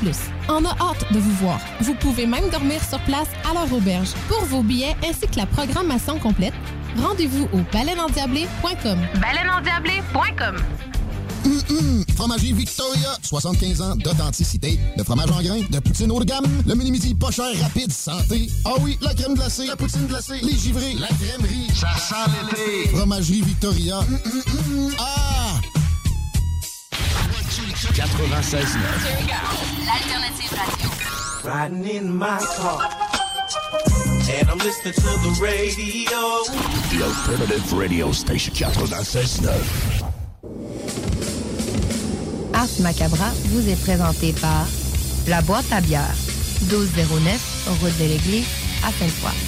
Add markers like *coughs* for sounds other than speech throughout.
Plus. On a hâte de vous voir. Vous pouvez même dormir sur place à leur auberge. Pour vos billets ainsi que la programmation complète, rendez-vous au baleineandiablé.com. Baleineandiablé.com Hum, hum. Fromagerie Victoria, 75 ans d'authenticité. De fromage en grains, de poutine haut de gamme, le mini-midi pas cher, rapide, santé. Ah oui, la crème glacée, la poutine glacée, les givrés, la crèmerie. Ça sent l'été. Fromagerie Victoria. Hum, hum, hum. Ah! 96 L'alternative radio. Riding in my car. And I'm listening to the radio. The Alternative Radio Station 96.9. Ars Macabra vous est présenté par La Boîte à bière, 1209, route de l'église, à Sainte-Foy.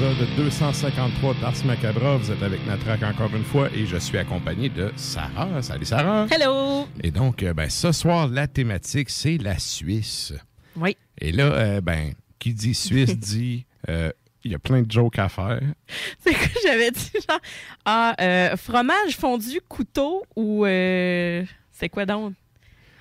L'épisode 253 d'Ars Macabra. Vous êtes avec Natrac encore une fois et je suis accompagné de Sarah. Salut Sarah. Hello! Et donc, euh, ben, ce soir, la thématique, c'est la Suisse. Oui. Et là, euh, ben, qui dit Suisse *laughs* dit euh, il y a plein de jokes à faire. *laughs* C'est que j'avais dit genre ah, euh, fromage fondu couteau ou euh, c'est quoi donc?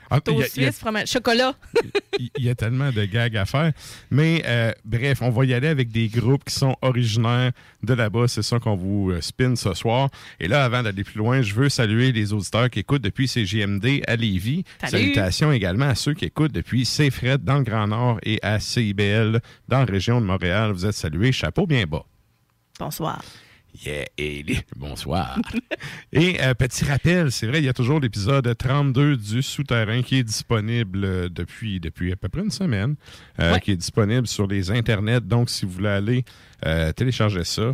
Ah, y a- suisse, fromage, chocolat. *laughs* il y a tellement de gags à faire. Mais euh, bref, on va y aller avec des groupes qui sont originaires de là-bas. C'est ça qu'on vous euh, spin ce soir. Et là, avant d'aller plus loin, je veux saluer les auditeurs qui écoutent depuis CGMD à Lévis. Salut. Salutations également à ceux qui écoutent depuis CFRED dans le Grand Nord et à CIBL dans la région de Montréal. Vous êtes salués. Chapeau bien bas. Bonsoir. Yeah, les- bonsoir. et euh, petit rappel, c'est vrai, il y a toujours l'épisode 32 du Souterrain qui est disponible euh, depuis, depuis à peu près une semaine, euh, Ouais. qui est disponible sur les internets. Donc, si vous voulez aller euh, télécharger ça,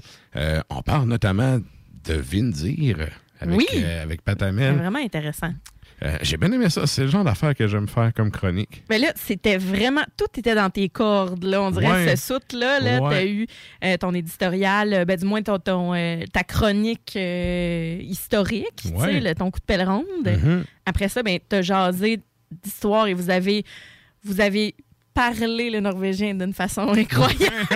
on parle notamment de Vindir avec, Oui. avec C'est Patamel. vraiment intéressant. Euh, J'ai bien aimé ça. C'est le genre d'affaire que j'aime faire comme chronique. Mais là, c'était vraiment. Tout était dans tes cordes, là. On dirait Ouais. ce soute-là. Là, Ouais. T'as eu euh, ton éditorial, euh, ben, du moins ton, ton, euh, ta chronique historique, tu sais, ton coup de pelle ronde. Mhm. Après ça, ben, t'as jasé d'histoire et vous avez, vous avez parlé le norvégien d'une façon *laughs* incroyable.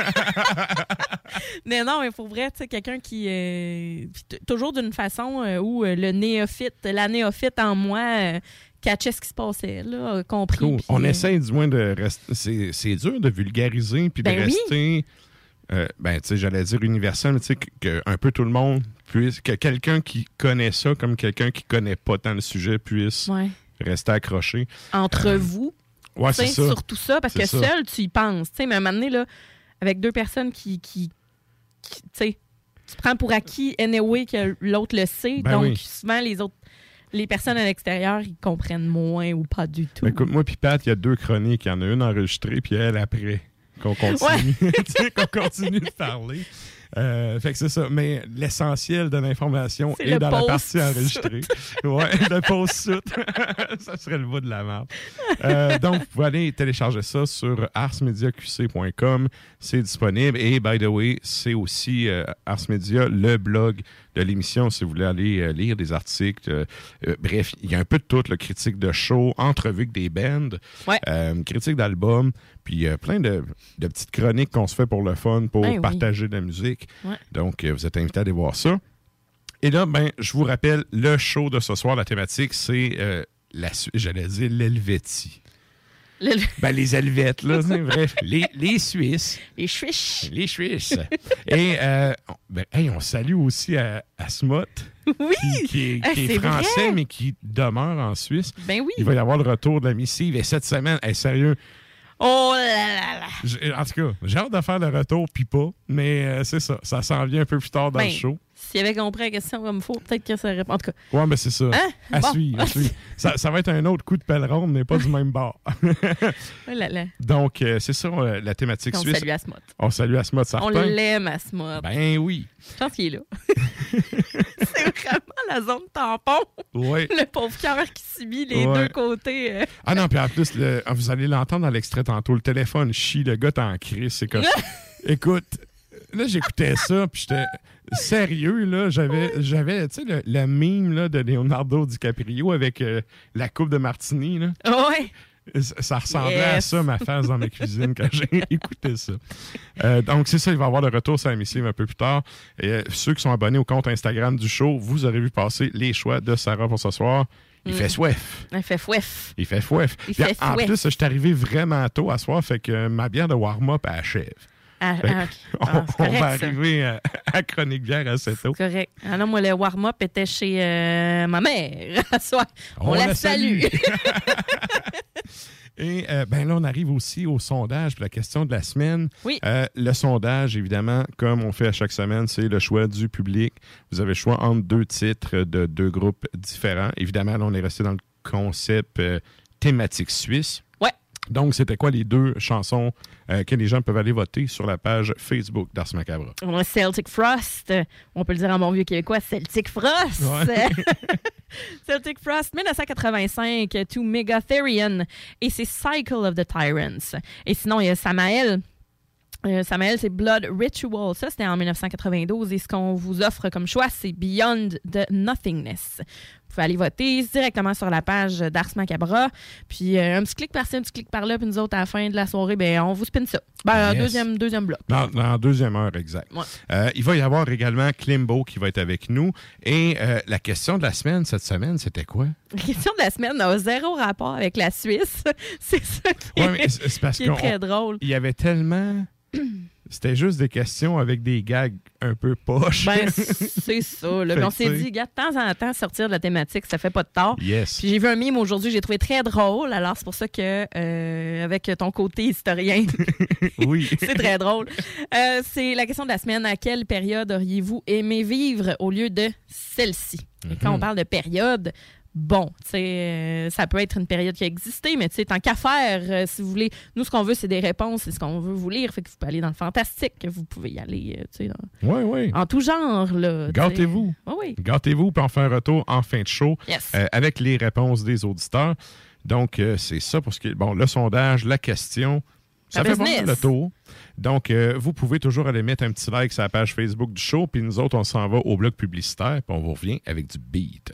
mais non, mais pour vrai, tu sais, quelqu'un qui. euh, toujours d'une façon euh, où euh, le néophyte, la néophyte en moi. euh, catchait ce qui se passait, là, compris. Cool. On euh, essaie du moins de rester. C'est c'est dur de vulgariser puis Ben de oui. rester ben, tu sais, j'allais dire universel, mais tu sais, que, que un peu tout le monde puisse, que quelqu'un qui connaît ça comme quelqu'un qui connaît pas tant le sujet puisse Ouais. rester accroché. Entre vous, Ouais, c'est ça. surtout ça, parce que ça. seul, tu y penses. Tu sais, mais à un moment donné, là, avec deux personnes qui. qui, qui- tu sais, tu prends pour acquis, anyway, que l'autre le sait. Ben donc, oui. souvent, les autres. Les personnes à l'extérieur, ils comprennent moins ou pas du tout. Ben, écoute, moi puis Pat, il y a deux chroniques. Il y en a une enregistrée, puis elle après. Qu'on continue, *laughs* qu'on continue de parler. Euh, fait que c'est ça. Mais l'essentiel de l'information est dans la partie enregistrée. *laughs* ouais, le post-it. *laughs* ça serait le bout de la merde. Euh, donc, vous pouvez aller télécharger ça sur arsmediaqc.com. C'est disponible. Et, by the way, c'est aussi euh, Ars Media, le blog de l'émission, si vous voulez aller euh, lire des articles. Euh, euh, bref, il y a un peu de tout, le critique de show, entrevue avec des bands, Ouais. critique d'albums, puis plein de, de petites chroniques qu'on se fait pour le fun, pour Ben oui. partager de la musique. Ouais. Donc, vous êtes invités à aller voir ça. Et là, ben, je vous rappelle, le show de ce soir, la thématique, c'est, euh, la j'allais dire, l'Helvétie. Ben, les Helvètes, là, *laughs* bref, les, les Suisses. les Suisses. Les Suisses. Et, euh, on- ben, hey, on salue aussi à, à Smot, Oui! qui, qui est, Ah, qui est c'est vrai. français, mais qui demeure en Suisse. Ben oui. Il va y avoir le retour de la missive. Et cette semaine, hey, sérieux, Oh là là en tout cas, j'ai hâte de faire le retour, puis pas. Mais euh, c'est ça, ça s'en vient un peu plus tard dans Ben, le show. S'il avait compris la question comme il faut, peut-être que ça répond. En tout cas, Ouais, mais c'est ça. Hein? À Bon. suivre, à suivre. *laughs* Ça, ça va être un autre coup de pelle ronde, mais pas du même bord. *laughs* oh là là. Donc, euh, c'est ça, euh, la thématique On suisse. salue Asmod. On salue Asmod On Sartin. l'aime, Asmod. Ben oui. Je pense qu'il est là. *laughs* c'est vraiment la zone tampon. Oui. Le pauvre cœur qui subit les Ouais. deux côtés. euh. Ah non, puis en plus, le- vous allez l'entendre dans l'extrait tantôt. Le téléphone chie, le gars t'es en crise. C'est comme. Écoute, là, j'écoutais ça, puis j'étais. Sérieux, là, j'avais, j'avais tu sais, le, le meme là, de Leonardo DiCaprio avec euh, la coupe de Martini, là. Ouais. Ça, ça ressemblait à ça, ma face dans ma cuisine, quand j'ai *laughs* écouté ça. Euh, donc, c'est ça, il va y avoir le retour sur la missive un peu plus tard. Et euh, ceux qui sont abonnés au compte Instagram du show, vous aurez vu passer les choix de Sarah pour ce soir. Il Mm. fait soif. Il fait fouef. Il fait fouef. Il fait en fouef. plus, je suis arrivé vraiment tôt à soir, fait que ma bière de warm-up achève. Ah, ah, on, Ah, on va arriver à, à Chronique Bière assez tôt. Correct. Non, moi, le warm-up était chez euh, ma mère. *laughs* à soir. On, la, salue. *laughs* Et euh, ben là, on arrive aussi au sondage, puis la question de la semaine. Oui. Euh, le sondage, évidemment, comme on fait à chaque semaine, c'est le choix du public. Vous avez le choix entre deux titres de deux groupes différents. Évidemment, là, on est resté dans le concept thématique suisse. Ouais. Donc, c'était quoi les deux chansons euh, que les gens peuvent aller voter sur la page Facebook d'Ars Macabre? On a Celtic Frost. On peut le dire en bon vieux québécois, Celtic Frost. Ouais. *laughs* Celtic Frost, 1985, to Megatherian. Et c'est Cycle of the Tyrants. Et sinon, il y a Samael. Euh, Samael, c'est Blood Ritual. Ça, c'était en 1992. Et ce qu'on vous offre comme choix, c'est Beyond the Nothingness. Vous pouvez aller voter directement sur la page d'Ars Macabra. Puis euh, un petit clic par-ci, un petit clic par-là. Puis nous autres, à la fin de la soirée, ben, on vous spin ça. Ben, Yes. deuxième, deuxième bloc. Dans, deuxième heure, exact. Ouais. Euh, il va y avoir également Klimbo qui va être avec nous. Et la question de la semaine, cette semaine, c'était quoi? La question de la semaine n'a zéro rapport avec la Suisse. *laughs* c'est ça qui, Ouais, mais est, parce qui est très drôle. Il y avait tellement. *clears throat* C'était juste des questions avec des gags un peu poches. Ben, *laughs* c'est ça. Là. On s'est dit, gars, de temps en temps, sortir de la thématique, ça fait pas de tort. Yes. Puis j'ai vu un mime aujourd'hui, j'ai trouvé très drôle. Alors, c'est pour ça que, euh, avec ton côté historien, *laughs* oui. *laughs* c'est très drôle. Euh, c'est la question de la semaine. À quelle période auriez-vous aimé vivre au lieu de celle-ci? Et quand Mhm. on parle de période, bon, tu sais, euh, ça peut être une période qui a existé, mais tu sais, tant qu'à faire, euh, si vous voulez, nous, ce qu'on veut, c'est des réponses, c'est ce qu'on veut vous lire. Fait que vous pouvez aller dans le fantastique, vous pouvez y aller, euh, tu sais, dans- Oui, oui. en tout genre, là. Gâtez-vous. Oui, oui. Gâtez-vous, puis on fait un retour en fin de show Yes. euh, avec les réponses des auditeurs. Donc, c'est ça pour ce qui est. Bon, le sondage, la question. Ça fait pas le tour. Donc, euh, vous pouvez toujours aller mettre un petit like sur la page Facebook du show, puis nous autres, on s'en va au bloc publicitaire, puis on vous revient avec du beat.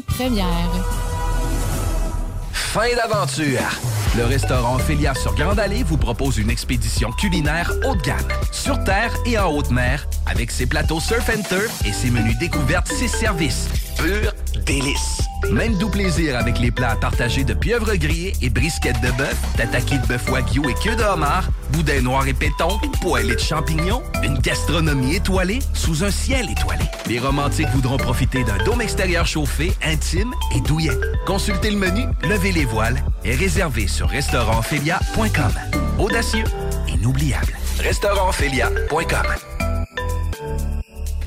première. Fin d'aventure! Le restaurant Ophélia sur Grande Allée vous propose une expédition culinaire haut de gamme, sur terre et en haute mer, avec ses plateaux surf and turf et ses menus découvertes, ses services. Pur délice! Même doux plaisir avec les plats partagés de pieuvres grillées et brisquettes de bœuf, tataki de bœuf wagyu et queue de homard, boudin noir et péton, poêlée de champignons, une gastronomie étoilée sous un ciel étoilé. Les romantiques voudront profiter d'un dôme extérieur chauffé, intime et douillet. Consultez le menu, levez les voiles et réservez sur restaurantphilia.com. Audacieux, inoubliable. Restaurantphilia.com.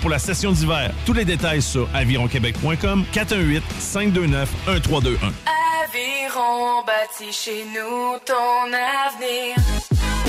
pour la session d'hiver. Tous les détails sur avironquebec.com 418 529 1321. Aviron bâti chez nous ton avenir.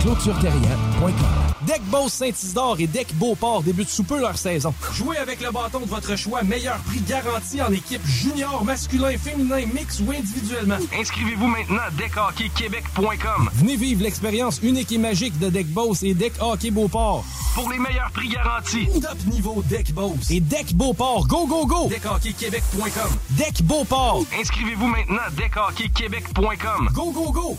ClôtureTerrien.com. Deck Boss Saint-Isidore et Deck Beauport débutent sous peu leur saison. Jouez avec le bâton de votre choix, meilleur prix garanti en équipe junior, masculin, féminin, mix ou individuellement. Inscrivez-vous maintenant à deckhockeyquebec.com. Venez vivre l'expérience unique et magique de Deck Boss et Deck Hockey Beauport. Pour les meilleurs prix garantis. Top niveau Deck Boss et Deck Beauport. Go, go, go! DeckHockeyQuébec.com. Deck Beauport. Inscrivez-vous maintenant à deckhockeyquebec.com. Go, go, go!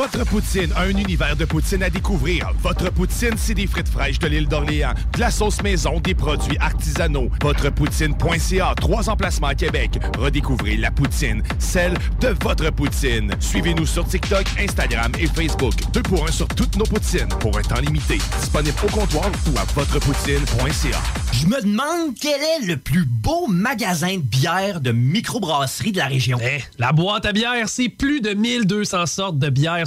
Votre poutine, un univers de poutine à découvrir. Votre poutine, c'est des frites fraîches de l'île d'Orléans, de la sauce maison, des produits artisanaux. Votrepoutine.ca, trois emplacements à Québec. Redécouvrez la poutine, celle de votre poutine. Suivez-nous sur TikTok, Instagram et Facebook. Deux pour un sur toutes nos poutines, pour un temps limité. Disponible au comptoir ou à votrepoutine.ca. Je me demande quel est le plus beau magasin de bière de microbrasserie de la région. Eh, la boîte à bière, c'est plus de 1200 sortes de bière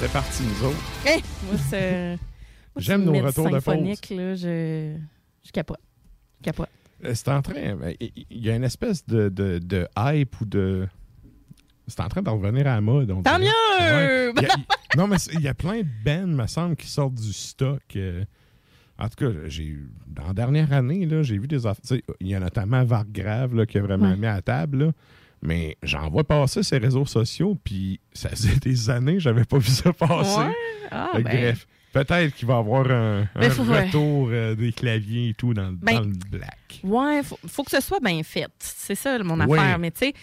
Était partis, nous autres. Eh, moi, c'est. *laughs* moi, J'aime nos retours de symphonique, Là, je... je capote. Je capote. Euh, C'est en train. ben, Il y a une espèce de, de, de hype ou de. C'est en train de revenir à la mode. on Tant dirait. mieux! Ouais. Il y a- il- *laughs* non, mais il y a plein de bands, me semble, qui sortent du stock. euh. En tout cas, j'ai dans la dernière année, j'ai vu des affaires. Il y a notamment Vargrave là, qui a vraiment Ouais. mis à la table. là. Mais j'en vois passer ces réseaux sociaux, puis ça faisait *laughs* des années que j'avais pas vu ça passer. Ouais? Ah, ben. Bref, peut-être qu'il va y avoir un, retour euh, des claviers et tout dans, le- Ben, dans le black. Ouais, faut, faut que ce soit bien fait. C'est ça mon affaire. Mais tu sais,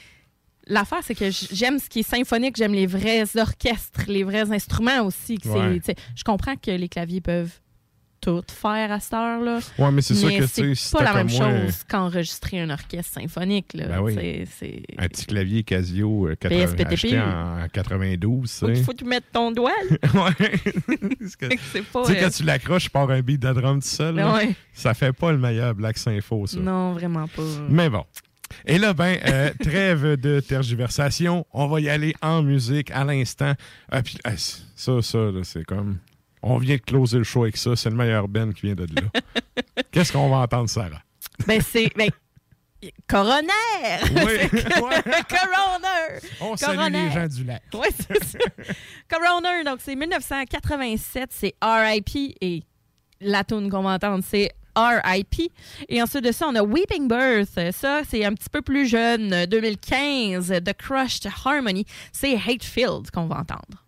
l'affaire, c'est que j'aime ce qui est symphonique, j'aime les vrais orchestres, les vrais instruments aussi. que Ouais. Je comprends que les claviers peuvent tout faire à cette heure-là. Ouais, mais c'est sûr que, c'est pas la même chose qu'enregistrer un orchestre symphonique. Là. Ben oui. Un petit clavier Casio euh, 80 PSPTP. acheté en 92, Faut, tu sais. faut que tu mettes ton doigt. *laughs* ouais. *laughs* c'est pas. Tu sais, euh, quand tu l'accroches, par un beat de drum tout seul, là, Ouais. ça fait pas le meilleur Black Sympho, ça. Non, vraiment pas. Mais bon. Et là, ben, euh, *laughs* trêve de tergiversation. On va y aller en musique à l'instant. Ah, puis, ah, ça, ça, c'est comme. On vient de closer le show avec ça. C'est le meilleur Ben qui vient de là. *laughs* Qu'est-ce qu'on va entendre, Sarah? Ben, c'est. Ben, coroner! Oui. *laughs* *laughs* coroner! On salue les gens du lac. Oui, c'est ça. coroner, donc c'est 1987, c'est RIP et la tune qu'on va entendre, c'est RIP. Et ensuite de ça, on a Weeping Birth. Ça, c'est un petit peu plus jeune, 2015, The Crushed Harmony. C'est Hatefield qu'on va entendre.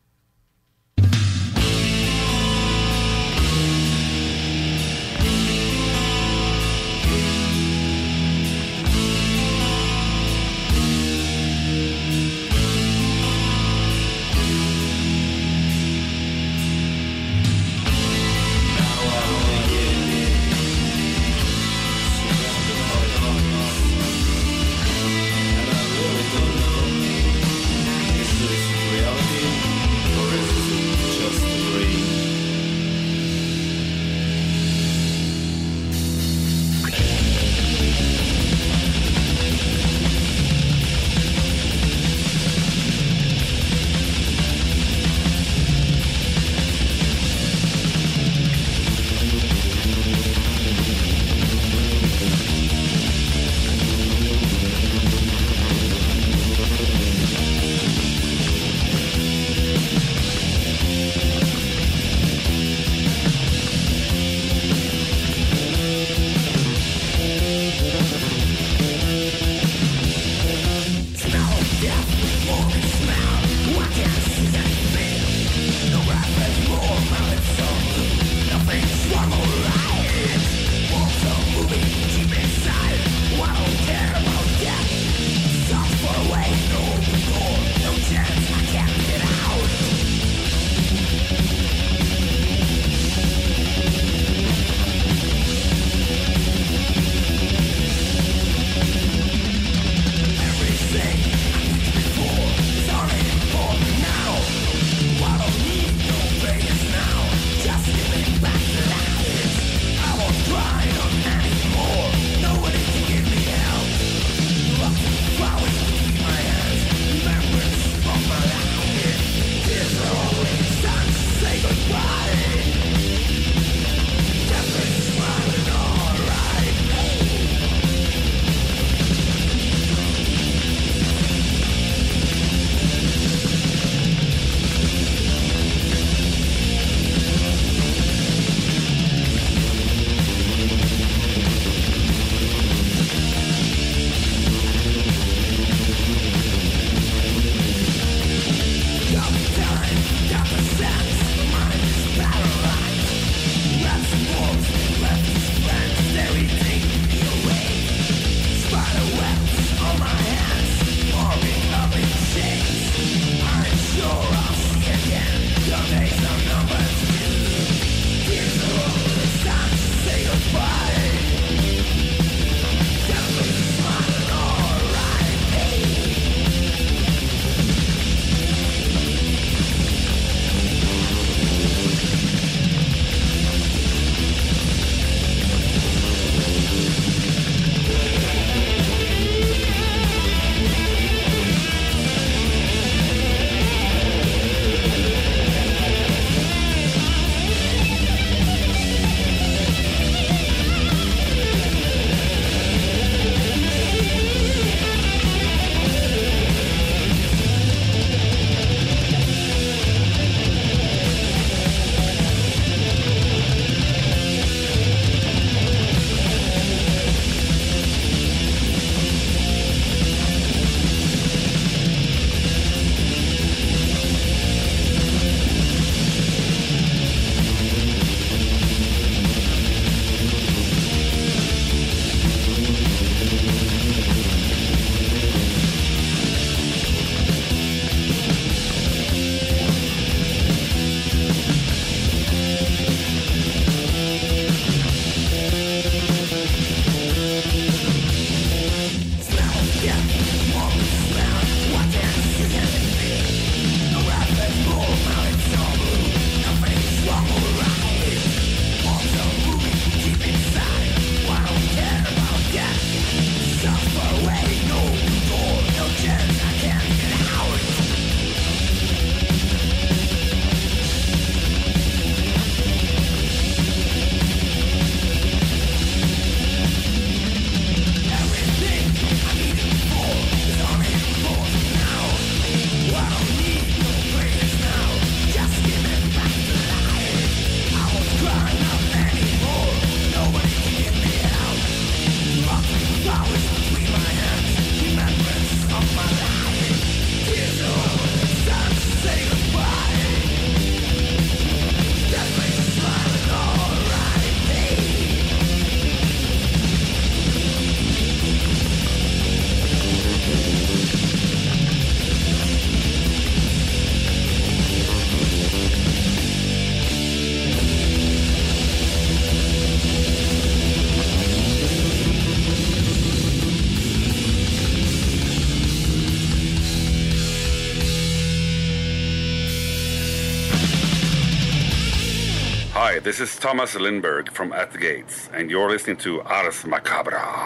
This is Thomas Lindberg from At the Gates, and you're listening to Ars Macabra.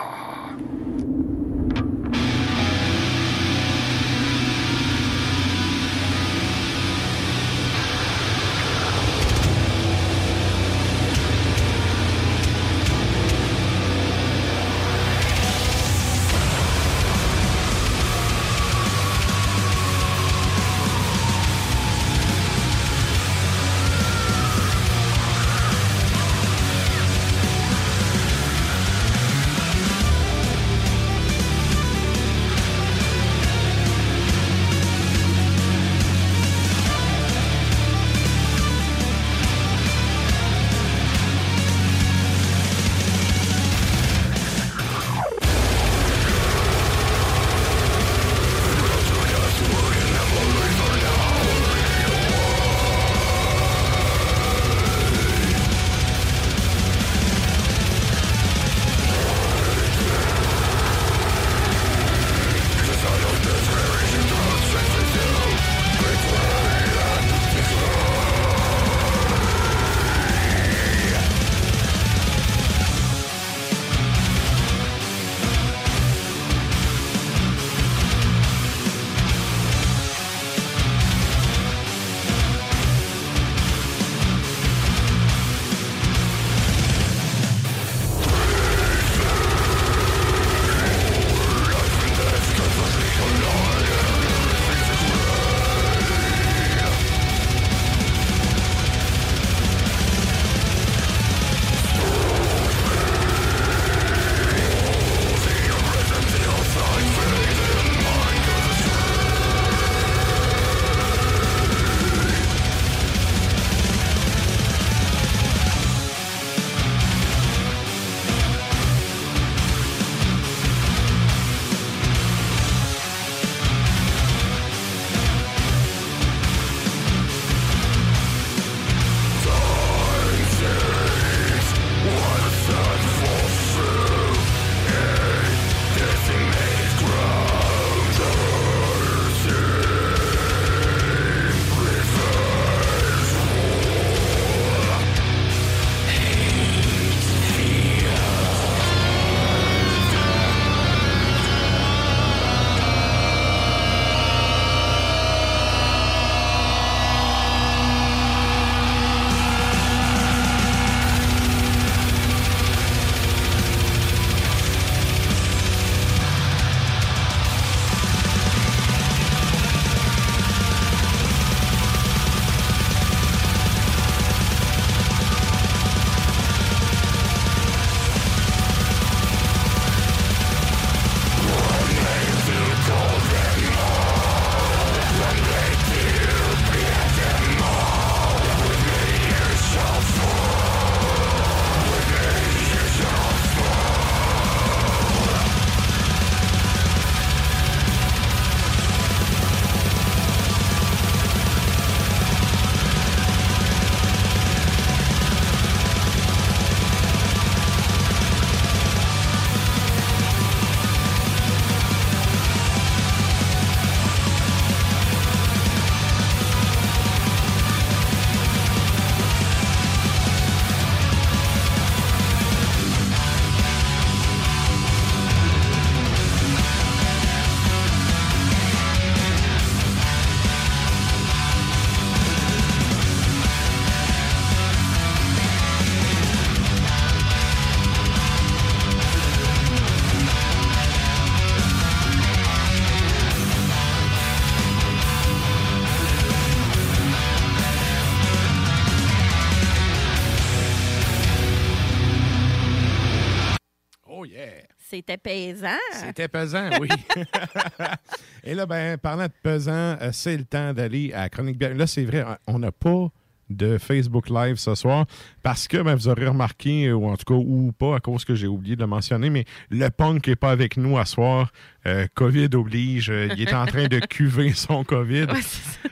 C'était pesant. C'était pesant, oui. *laughs* Et là, ben, parlant de pesant, euh, c'est le temps d'aller à Chronique Bière. Là, c'est vrai, on n'a pas de Facebook Live ce soir parce que ben, vous aurez remarqué, euh, ou en tout cas, ou pas, à cause que j'ai oublié de le mentionner, mais le punk n'est pas avec nous à soir. Euh, COVID oblige. euh, il est en train de *laughs* cuver son COVID.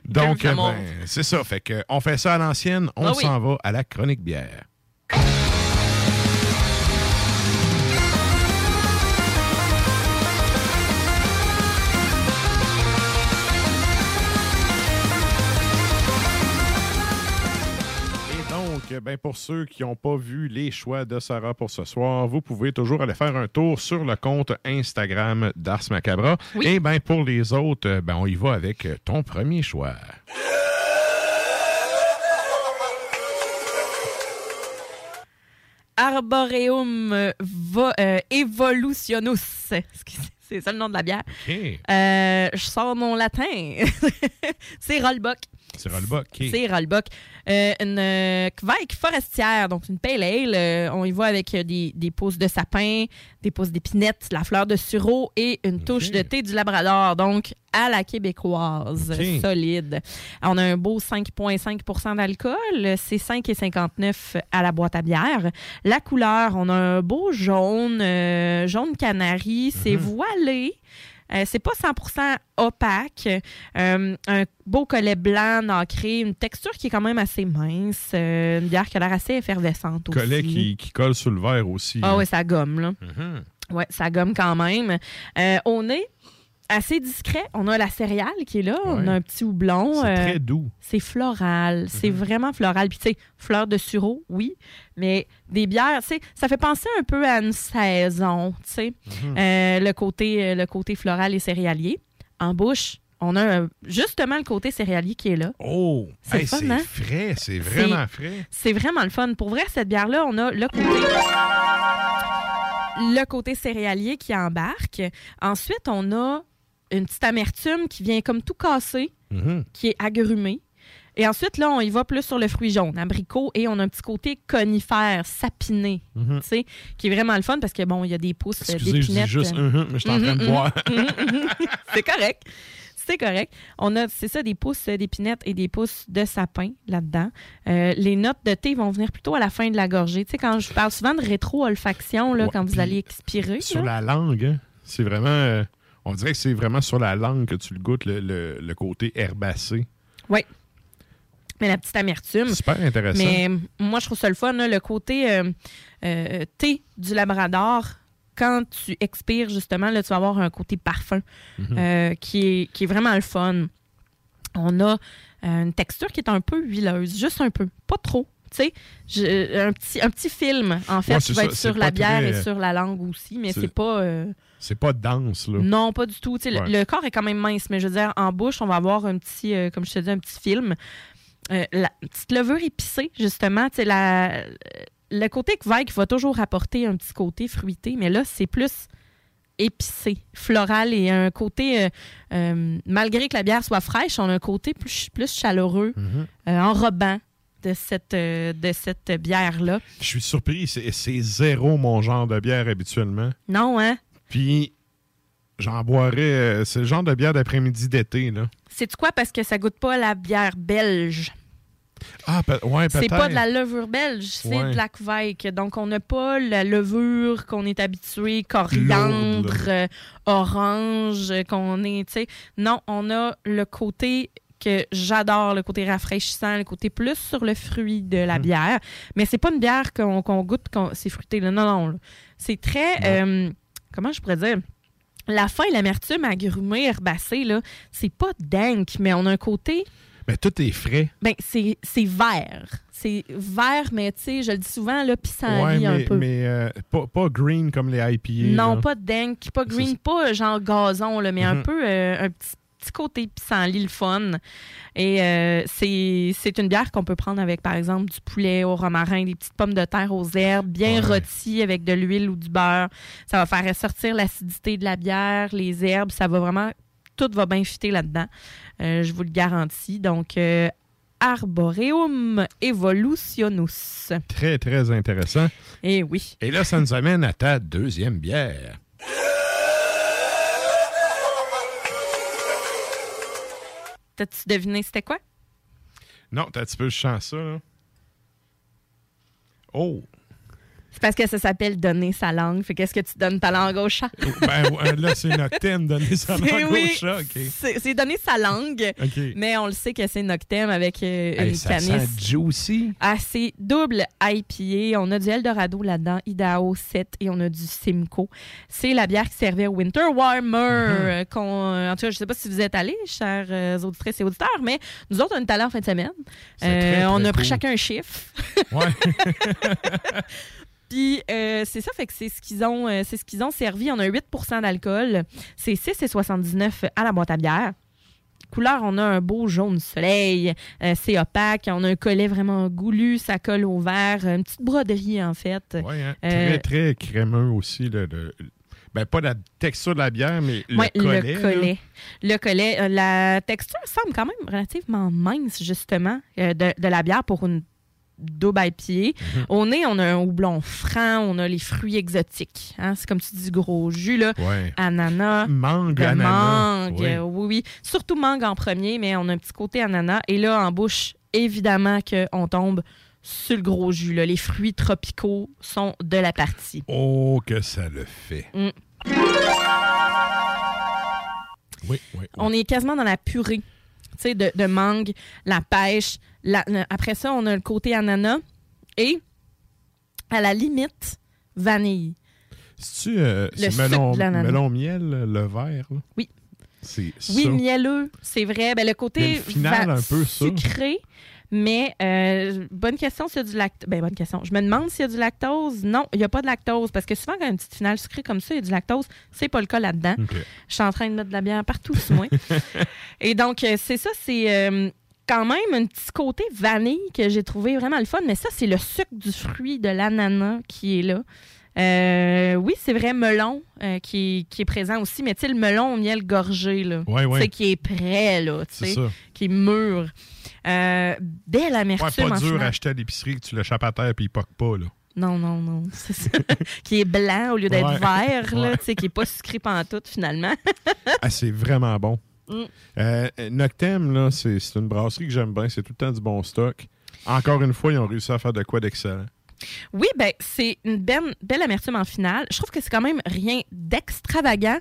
Donc, euh, ben, c'est ça. Fait que, on fait ça à l'ancienne. On Ah oui. s'en va à la Chronique Bière. Ben, pour ceux qui n'ont pas vu les choix de Sarah pour ce soir, vous pouvez toujours aller faire un tour sur le compte Instagram d'Ars Macabra. Et ben, pour les autres, ben, on y va avec ton premier choix. Arboreum euh, euh, Evolutionus. C'est ça le nom de la bière? Euh, je sors mon latin. *laughs* c'est Rollbuck. C'est Rollbuck. C'est Rollbuck. Euh, une euh, forestière, donc une pale ale. Euh, on y va avec euh, des, des pousses de sapin, des pousses d'épinette, la fleur de sureau et une touche de thé du Labrador. Donc, à la québécoise, solide. On a un beau 5,5% d'alcool. C'est 5,59 à la boîte à bière. La couleur, on a un beau jaune, euh, jaune canari. C'est voilé. Euh, c'est pas 100% opaque. Euh, un beau collet blanc nacré, une texture qui est quand même assez mince. euh, une bière qui a l'air assez effervescente aussi. Collet qui, qui colle sur le verre aussi. Ah hein. ouais, ça gomme, là. Mhm. Ouais, ça gomme quand même. Euh, on est assez discret. On a la céréale qui est là. On a un petit houblon. C'est euh, très doux. Mhm. C'est floral. C'est vraiment floral. Puis, tu sais, fleur de sureau, oui. Mais des bières, tu sais, ça fait penser un peu à une saison, tu sais. Mhm. Euh, le, côté, euh, le côté floral et céréalier. En bouche, on a justement le côté céréalier qui est là. Oh! C'est Hey, hein? frais. C'est vraiment frais. C'est vraiment le fun. Pour vrai, cette bière-là, on a le côté. Le côté céréalier qui embarque. Ensuite, on a une petite amertume qui vient comme tout casser, Mhm. qui est agrumée. Et ensuite, là, on y va plus sur le fruit jaune, abricot, et on a un petit côté conifère, sapiné, Mhm. tu sais, qui est vraiment le fun parce que, bon, il y a des pousses euh, d'épinettes. juste euh, mhm, mais je suis en train de boire. C'est correct. C'est correct. On a, c'est ça, des pousses euh, d'épinettes et des pousses de sapin là-dedans. Euh, les notes de thé vont venir plutôt à la fin de la gorgée. Tu sais, quand je parle souvent de rétro-olfaction, là, Ouais, quand vous allez expirer. Sur là. la langue, hein, c'est vraiment. On dirait que c'est vraiment sur la langue que tu le goûtes, le, le- le côté herbacé. Oui. Mais la petite amertume. Super intéressant. Mais euh, moi, je trouve ça le fun, là, le côté euh, euh, thé du Labrador. Quand tu expires, justement, là, tu vas avoir un côté parfum Mhm. euh, qui, est, qui est vraiment le fun. On a une texture qui est un peu huileuse, juste un peu, pas trop. Tu sais, un petit, un petit film, en fait, Ouais, qui va ça, être sur la bière très, et sur la langue aussi, mais c'est- pas. euh, C'est pas dense, là. non, pas du tout. Le-. Le, corps est quand même mince, mais je veux dire, en bouche, on va avoir un petit, euh, comme je te dis, un petit film. Euh, la petite levure épicée, justement. Tu la, le côté Kveik va toujours apporter un petit côté fruité, mais là, c'est plus épicé, floral et un côté, euh, euh, malgré que la bière soit fraîche, on a un côté plus, plus chaleureux, Mhm. euh, enrobant de cette, euh, de cette bière-là. Je suis surpris, c'est zéro mon genre de bière habituellement. Non, hein? Puis j'en boirais. euh, c'est le genre de bière d'après-midi d'été, là. C'est quoi? Parce que ça goûte pas la bière belge. Ah, pe- ouais, peut-être. C'est pas de la levure belge, c'est Ouais. de la Kveik. Donc, on n'a pas la levure qu'on est habitué, coriandre, euh, orange, qu'on est, tu sais. Non, on a le côté que j'adore, le côté rafraîchissant, le côté plus sur le fruit de Hmm. la bière. Mais c'est pas une bière qu'on goûte, qu'on- c'est fruité. là. Non, non. C'est très. euh, comment je pourrais dire? La fin et l'amertume agrumée, herbacée, là, c'est pas dank, mais on a un côté. Mais tout est frais. Ben, c'est vert. C'est vert, mais tu sais, je le dis souvent, là, pissenlit Ouais, un peu. mais euh, pas, pas green comme les IPA. non, là. pas dank, pas green, ça. pas genre gazon, là, mais un Mhm. peu euh, un petit, petit côté pissenlit, le fun. Et euh, c'est c'est une bière qu'on peut prendre avec, par exemple, du poulet au romarin, des petites pommes de terre aux herbes, bien Ouais. rôties avec de l'huile ou du beurre. Ça va faire ressortir l'acidité de la bière, les herbes, ça va vraiment tout va bien fitter là-dedans. Euh, je vous le garantis. Donc, euh, Arboreum Evolutionus. Très, très intéressant. Eh oui. Et là, ça nous amène à ta deuxième bière. T'as-tu deviné c'était quoi? Non, t'as un petit peu, je sens ça, là. Oh! C'est parce que ça s'appelle donner sa langue. Fait qu'est-ce que tu donnes ta langue au chat? Ben ouais, là, c'est *laughs* Noctem, donner sa langue oui, au chat. OK. C'est donner sa langue, mais on le sait que c'est Noctem avec euh, Hey, une ça canisse. sent juicy. Ah, c'est double IPA. On a du Eldorado là-dedans, Idaho 7 et on a du Simcoe. C'est la bière qui servait au Winter Warmer. euh, qu'on- euh, en tout cas, je sais pas si vous êtes allés, chers euh, auditrices et auditeurs, mais nous autres, on est allés en fin de semaine. Très, on a pris cool. chacun un chiffre. Ouais. *laughs* *laughs* Puis euh, c'est ça, fait que c'est ce qu'ils ont, euh, c'est ce qu'ils ont servi. On a 8% d'alcool. C'est 6,79 à la boîte à bière. Couleur, on a un beau jaune soleil. Euh, c'est opaque. On a un collet vraiment goulu. Ça colle au verre. Une petite broderie, en fait. Ouais, hein. Très, très crémeux aussi. Le, le- ben, pas la texture de la bière, mais le Ouais, collet. le là. collet. Le collet. La texture semble quand même relativement mince, justement, euh, de, de la bière pour une double IPA. Mhm. Au nez, on a un houblon franc, on a les fruits exotiques. hein. C'est comme tu dis, gros jus, là. Ouais. Ananas. Mangue, ananas, mangue, oui. oui, oui. Surtout mangue en premier, mais on a un petit côté ananas. Et là, en bouche, évidemment qu'on tombe sur le gros jus. là. Les fruits tropicaux sont de la partie. Oh, que ça le fait. Mm. Oui, oui. On est quasiment dans la purée de, de mangue, la pêche. la- après ça, on a le côté ananas et, à la limite, vanille. C'est-tu euh, Le melon, melon miel, le vert? là? Oui. C'est Oui, ça. mielleux, c'est vrai. Ben, le côté Mais le final, va- un peu ça. Mais euh, bonne question s'il y a du lactose. Ben, bonne question. Je me demande s'il y a du lactose. Non, il n'y a pas de lactose. Parce que souvent, quand il y a une petite finale sucrée comme ça, il y a du lactose. C'est pas le cas là-dedans. Je suis en train de mettre de la bière partout sur moi. *laughs* Et donc, euh, c'est ça, c'est euh, quand même un petit côté vanille que j'ai trouvé vraiment le fun. Mais ça, c'est le sucre du fruit de l'ananas qui est là. Euh, oui, c'est vrai, melon euh, qui, est, qui est présent aussi, mais tu sais, le melon au miel gorgé, là. Ouais, ouais. Qui est prêt, là, tu C'est sais, qui est mûr. Euh, belle Ouais, amertume pas en dur acheter à l'épicerie que tu l'échappes à terre puis il poque pas. Là. Non, non, non, c'est ça. *laughs* qui est blanc au lieu d'être Ouais. vert, là, Ouais. qui est pas sucré pantoute, finalement. *laughs* Ah, c'est vraiment bon. Mm. Euh, Noctem, là, c'est c'est une brasserie que j'aime bien. C'est tout le temps du bon stock. Encore une fois, ils ont réussi à faire de quoi d'excellent. Oui, ben c'est une belle, belle amertume en finale. Je trouve que c'est quand même rien d'extravagant,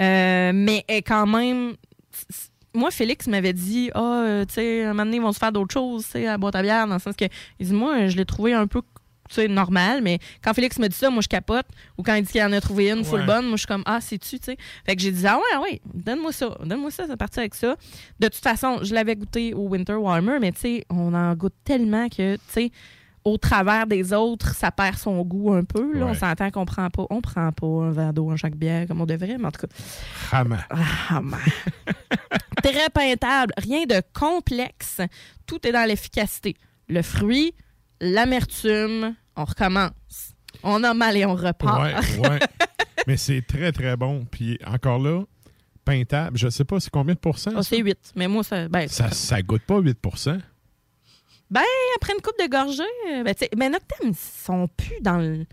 euh, mais est quand même. Moi, Félix m'avait dit, ah, euh, tu sais, un moment donné, ils vont se faire d'autres choses, tu sais, à boîte à bière, dans le sens que, il dit, moi, je l'ai trouvé un peu, tu sais, normal, mais quand Félix me dit ça, moi, je capote. Ou quand il dit qu'il en a trouvé une full Ouais. bonne, moi, je suis comme, ah, c'est-tu, tu sais. Fait que j'ai dit, ah, ouais, ouais, donne-moi ça, donne-moi ça, c'est parti avec ça. De toute façon, je l'avais goûté au Winter Warmer, mais tu sais, on en goûte tellement que, tu sais, au travers des autres, ça perd son goût un peu. Là. Ouais. On s'entend qu'on prend pas, on prend pas un verre d'eau en chaque bière comme on devrait, mais en tout cas, Rama. *laughs* très peintable, rien de complexe. Tout est dans l'efficacité. Le fruit, l'amertume, on recommence. On a mal et on repart. Ouais, ouais. *laughs* Mais c'est très, très bon. Puis encore là, peintable, je sais pas, c'est combien de pourcents? Ah, c'est 8. Mais moi, ça. Ben, Ça, ça goûte pas 8 ben, après une coupe de gorgée, euh, ben, tu sais, mais Noctem, ils sont plus dans le.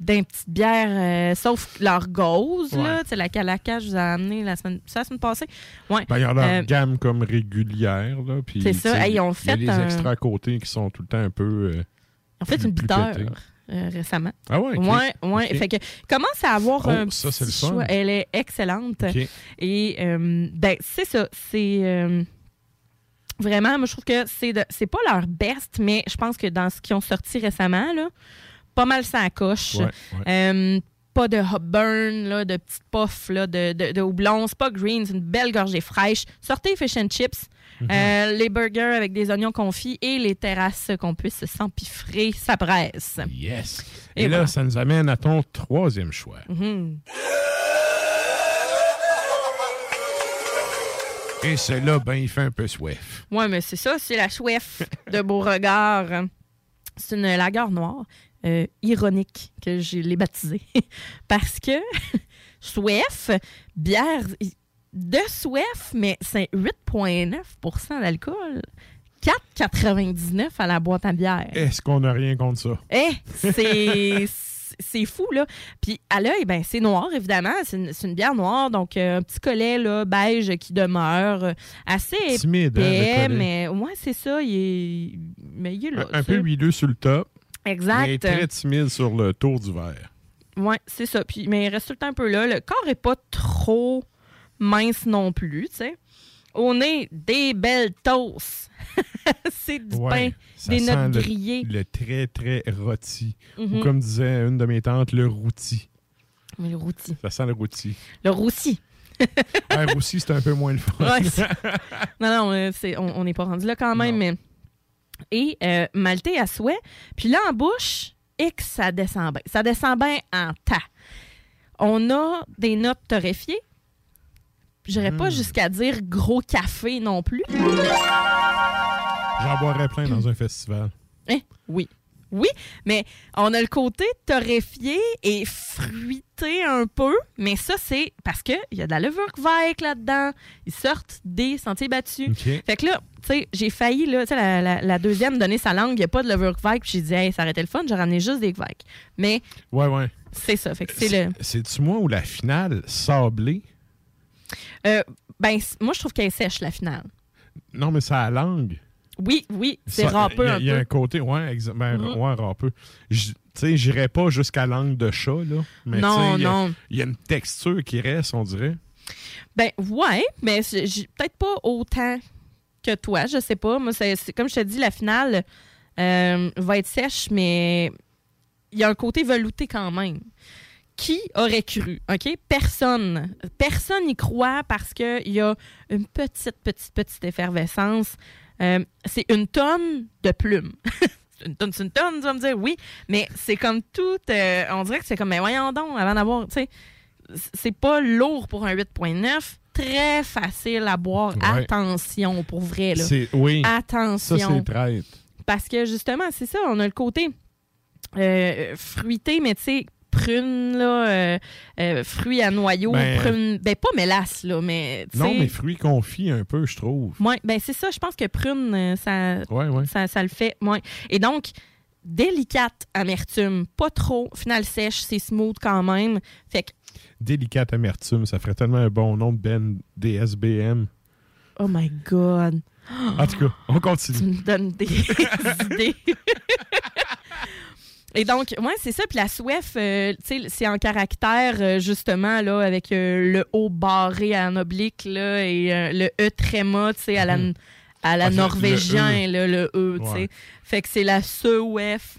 Dans une petite bière, euh, sauf leur gauze, là, Ouais. sais, la Calaca, je vous ai amené la semaine, la semaine passée. Ouais. Ben, il y a leur Euh, gamme comme régulière. Là, C'est ça. Hey, ils ont Il y a fait les un- extras à côté qui sont tout le temps un peu. euh, En fait, plus- une pétés. euh, récemment. Ah ouais, ok. Ouais, ouais. Fait que commence à avoir Oh, un ça, c'est le petit fun. choix. Elle est excellente. Ok. Et ben, c'est ça. C'est vraiment, moi, je trouve que c'est de- c'est pas leur best, mais je pense que dans ce qu'ils ont sorti récemment, là, pas mal ça coche. Ouais, Euh, pas de hop burn, là, de petites puffs là, de, de, de houblon. C'est pas green, c'est une belle gorgée fraîche. Sortez fish and chips. Mhm. Euh, les burgers avec des oignons confits et les terrasses qu'on puisse s'empiffrer, ça presse. Yes. Et Et, là, voilà. ça nous amène à ton troisième choix. Mhm. Et celui-là, ben, il fait un peu soif. Ouais, mais c'est ça, c'est la chouef de Beauregard. C'est une lagueur noire, euh, ironique, que je l'ai baptisée. *laughs* Parce que *laughs* Soif, bière de Soif, mais c'est 8,9% d'alcool. 4,99 à la boîte à bière. Est-ce qu'on n'a rien contre ça? Eh, c'est. *laughs* c'est- fou, là. Puis à l'œil, ben, c'est noir, évidemment. C'est une, bière noire, donc euh, un petit collet là, beige qui demeure euh, assez Timide, hein, épais, collet. mais ouais, c'est ça. Il est, mais il est là. Un, peu huileux sur le top. Exact. Mais très timide sur le tour du verre. Oui, c'est ça. Puis, mais il reste tout le temps un peu là. Le corps est pas trop mince non plus, tu sais. On est des belles toasts. *laughs* c'est du Ouais, pain, des sent notes le- grillées. Le très, très rôti. Mhm. Ou comme disait une de mes tantes, le rôti. Mais le rôti. Ça sent le rôti. Le roussi. *laughs* Ouais, rôti, c'est un peu moins le fun. Ouais, *laughs* non, non, euh, c'est- on n'est pas rendu là quand même. Mais... Et euh, maltais à souhait. Puis là, en bouche, et que ça descend bien. Ça descend bien en tas. On a des notes torréfiées. J'irais Hmm. pas jusqu'à dire gros café non plus. J'en boirais plein dans un festival. Hein? Oui. Oui, mais on a le côté torréfié et fruité un peu, mais ça, c'est parce qu'il y a de la levure kveik là-dedans. Ils sortent des sentiers battus. Fait que là, tu sais, j'ai failli, là, tu sais, la, la- la deuxième donner sa langue, il n'y a pas de levure kveik, puis j'ai dit, hey, ça aurait été le fun, j'ai ramené juste des kveik. Mais Ouais, ouais. c'est ça, fait que c'est le. C'est-tu moi ou la finale sablée? Euh, ben, moi, je trouve qu'elle est sèche, la finale. Non, mais ça a la langue. Oui, oui, c'est râpeux il y a- un Il y a peu. un côté, ouais, ben, Mhm. ouais, râpeux. Je- Tu sais, j'irais pas jusqu'à langue de chat, là. Mais Non, il y non. Il y a une texture qui reste, on dirait. Ben, ouais, mais peut-être pas autant que toi, je sais pas. Moi, c'est- comme je te dis, la finale euh, va être sèche, mais il y a un côté velouté quand même. Qui aurait cru, OK? Personne. Personne n'y croit parce qu'il y a une petite, petite, petite effervescence. Euh, c'est une tonne de plumes. *laughs* C'est une tonne, c'est une tonne, tu vas me dire, oui, mais c'est comme tout, euh, on dirait que c'est comme, mais voyons donc, avant d'avoir, tu sais, c'est pas lourd pour un 8.9, très facile à boire. Ouais. Attention, pour vrai, là. Oui. Attention. Ça, c'est traite. Parce que justement, c'est ça, on a le côté euh, fruité, mais tu sais, prune, là, euh, euh, fruits à noyau, Ben, prune, ben pas mélasse, là, mais tu Non, mais fruits confits un peu, je trouve. Ouais, ben c'est ça, je pense que prune, euh, ça, Ouais, ouais. ça, ça le fait. Ouais. Et donc, délicate amertume, pas trop, finale sèche, c'est smooth quand même. Fait que, Délicate amertume, ça ferait tellement un bon nom de Ben DSBM. oh my God. En tout cas, on Tu continue. me donnes des *laughs* idées. Et donc, ouais, c'est ça. Puis la soif, euh, tu sais, c'est en caractère, euh, justement, là, avec euh, le haut barré en oblique, là, et euh, le E tréma, tu sais, à la, à la Ah, norvégien, le E. là, le E, tu sais. Ouais. Fait que c'est la SEOF.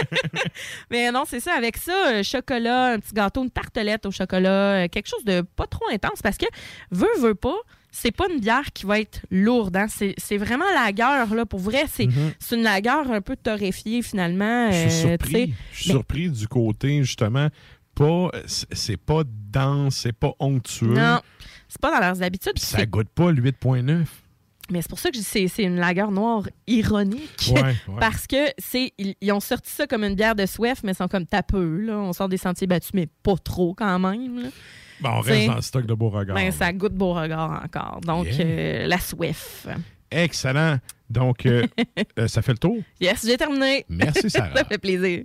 *laughs* Mais non, c'est ça. Avec ça, chocolat, un petit gâteau, une tartelette au chocolat, quelque chose de pas trop intense parce que, veut, veut pas, c'est pas une bière qui va être lourde. hein. C'est vraiment la gueule, là. Pour vrai, c'est Mhm. c'est une lagueur un peu torréfiée, finalement. Je suis euh, surpris. Je suis Ben, surpris du côté, justement, pas. c'est- pas dense, c'est pas onctueux. Non, c'est pas dans leurs habitudes. Ça goûte pas le 8.9. Mais c'est pour ça que je dis c'est c'est une lagueur noire ironique. Ouais, *laughs* ouais. Parce que c'est ils, ils ont sorti ça comme une bière de Swift, mais ils sont comme tapeux. Là. On sort des sentiers battus, mais pas trop quand même. là. Bon, on reste dans le stock de Beauregard. Ben, ça goûte Beauregard encore. Donc, Yeah. euh, la Swift. Excellent. Donc, euh, *laughs* euh, ça fait le tour. Yes, j'ai terminé. Merci, Sarah. *laughs* ça fait plaisir.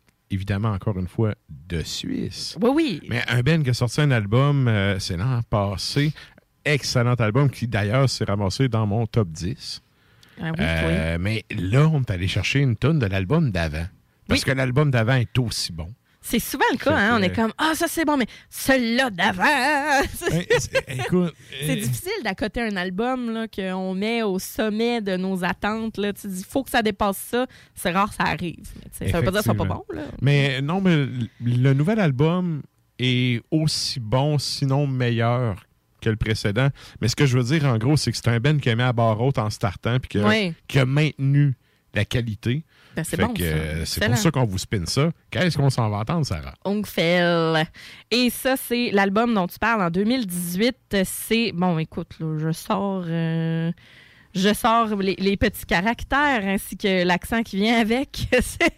évidemment, encore une fois, de Suisse. Oui, oui. Mais un Ben qui a sorti un album, euh, c'est l'an passé. Excellent album qui, d'ailleurs, s'est ramassé dans mon top 10. Ah oui, Euh, Mais là, on est allé chercher une tonne de l'album d'avant. Parce que l'album d'avant est aussi bon. C'est souvent le cas, hein? On est comme Ah, ça c'est bon, mais celui-là d'avant! *laughs* écoute, c'est euh, difficile d'accoter un album là, qu'on met au sommet de nos attentes. Là. Tu dis, il faut que ça dépasse ça. C'est rare, ça arrive. Ça veut pas dire que c'est pas bon. Là. Mais non, mais le nouvel album est aussi bon, sinon meilleur que le précédent. Mais ce que je veux dire, en gros, c'est que c'est un Ben qui a mis à barre haute en startant puis qui a, Ouais. qui a maintenu la qualité. Ben, c'est bon, euh, c'est pour ça qu'on vous spin ça. Qu'est-ce qu'on s'en va entendre, Sarah? Ongfell. Et ça, c'est l'album dont tu parles en 2018. C'est. Bon, écoute, là, je sors. euh, Je sors les, les petits caractères ainsi que l'accent qui vient avec. *laughs* c'est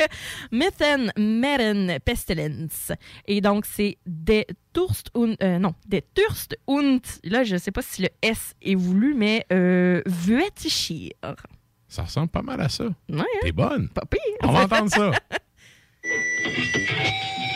Mythen Meren Pestilence. Et donc, c'est des Turst und. euh, non, des Turst und. Là, je sais pas si le S est voulu, mais euh. Ça ressemble pas mal à ça. Ouais, hein? T'es bonne. Pas pire. On va entendre ça. *laughs*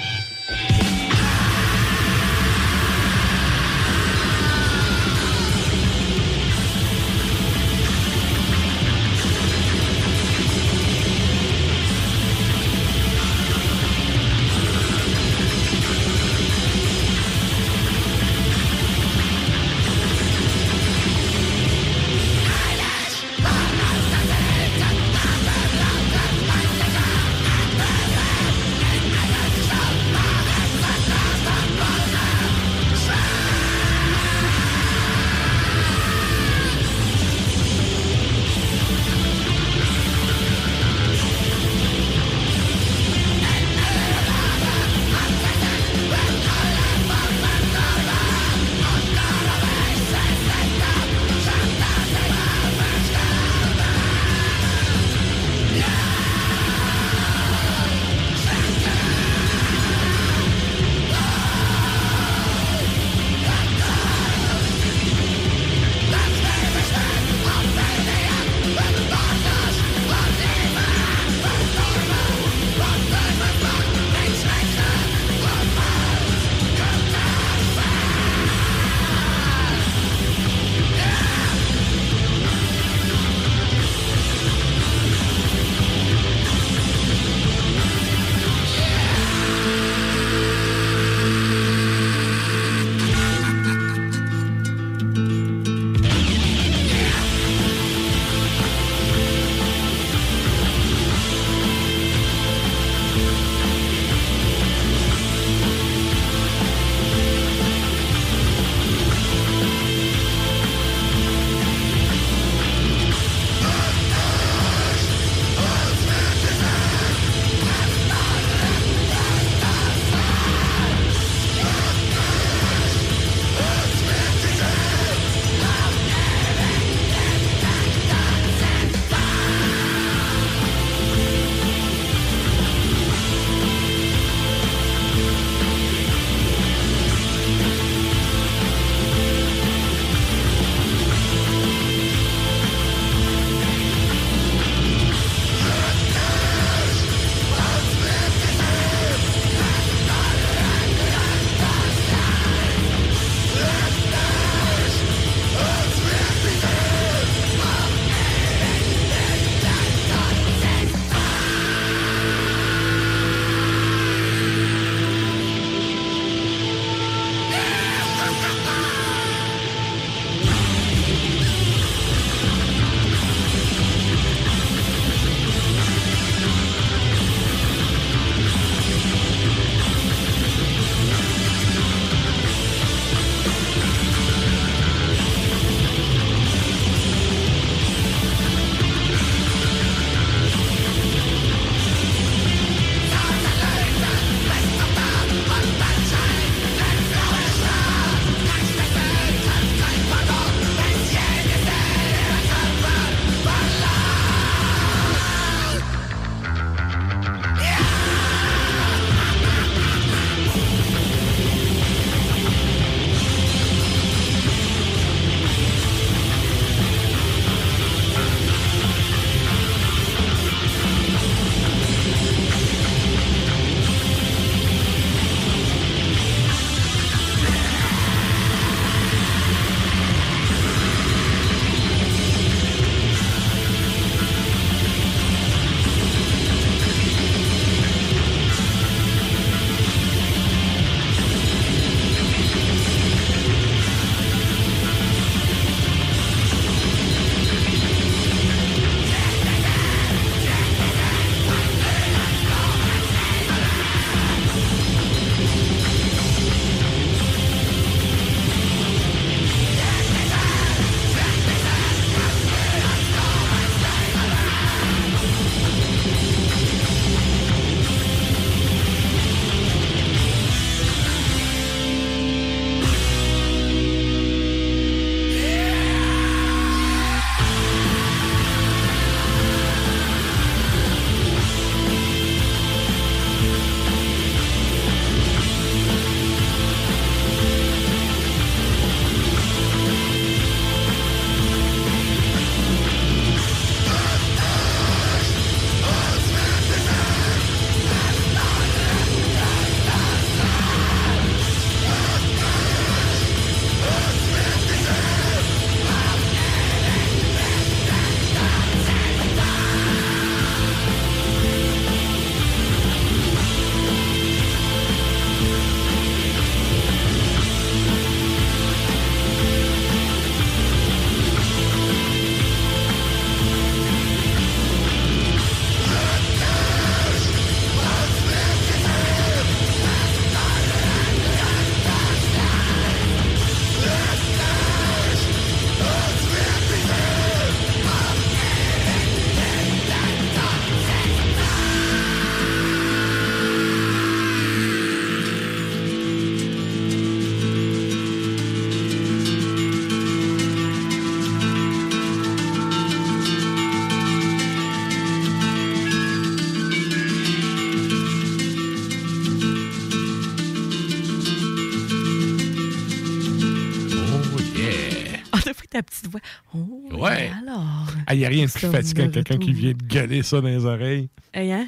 ta petite voix. Oh, Ouais. alors. Il n'y a rien de plus fatigant que quelqu'un qui vient de gueuler ça dans les oreilles. Hey, hein?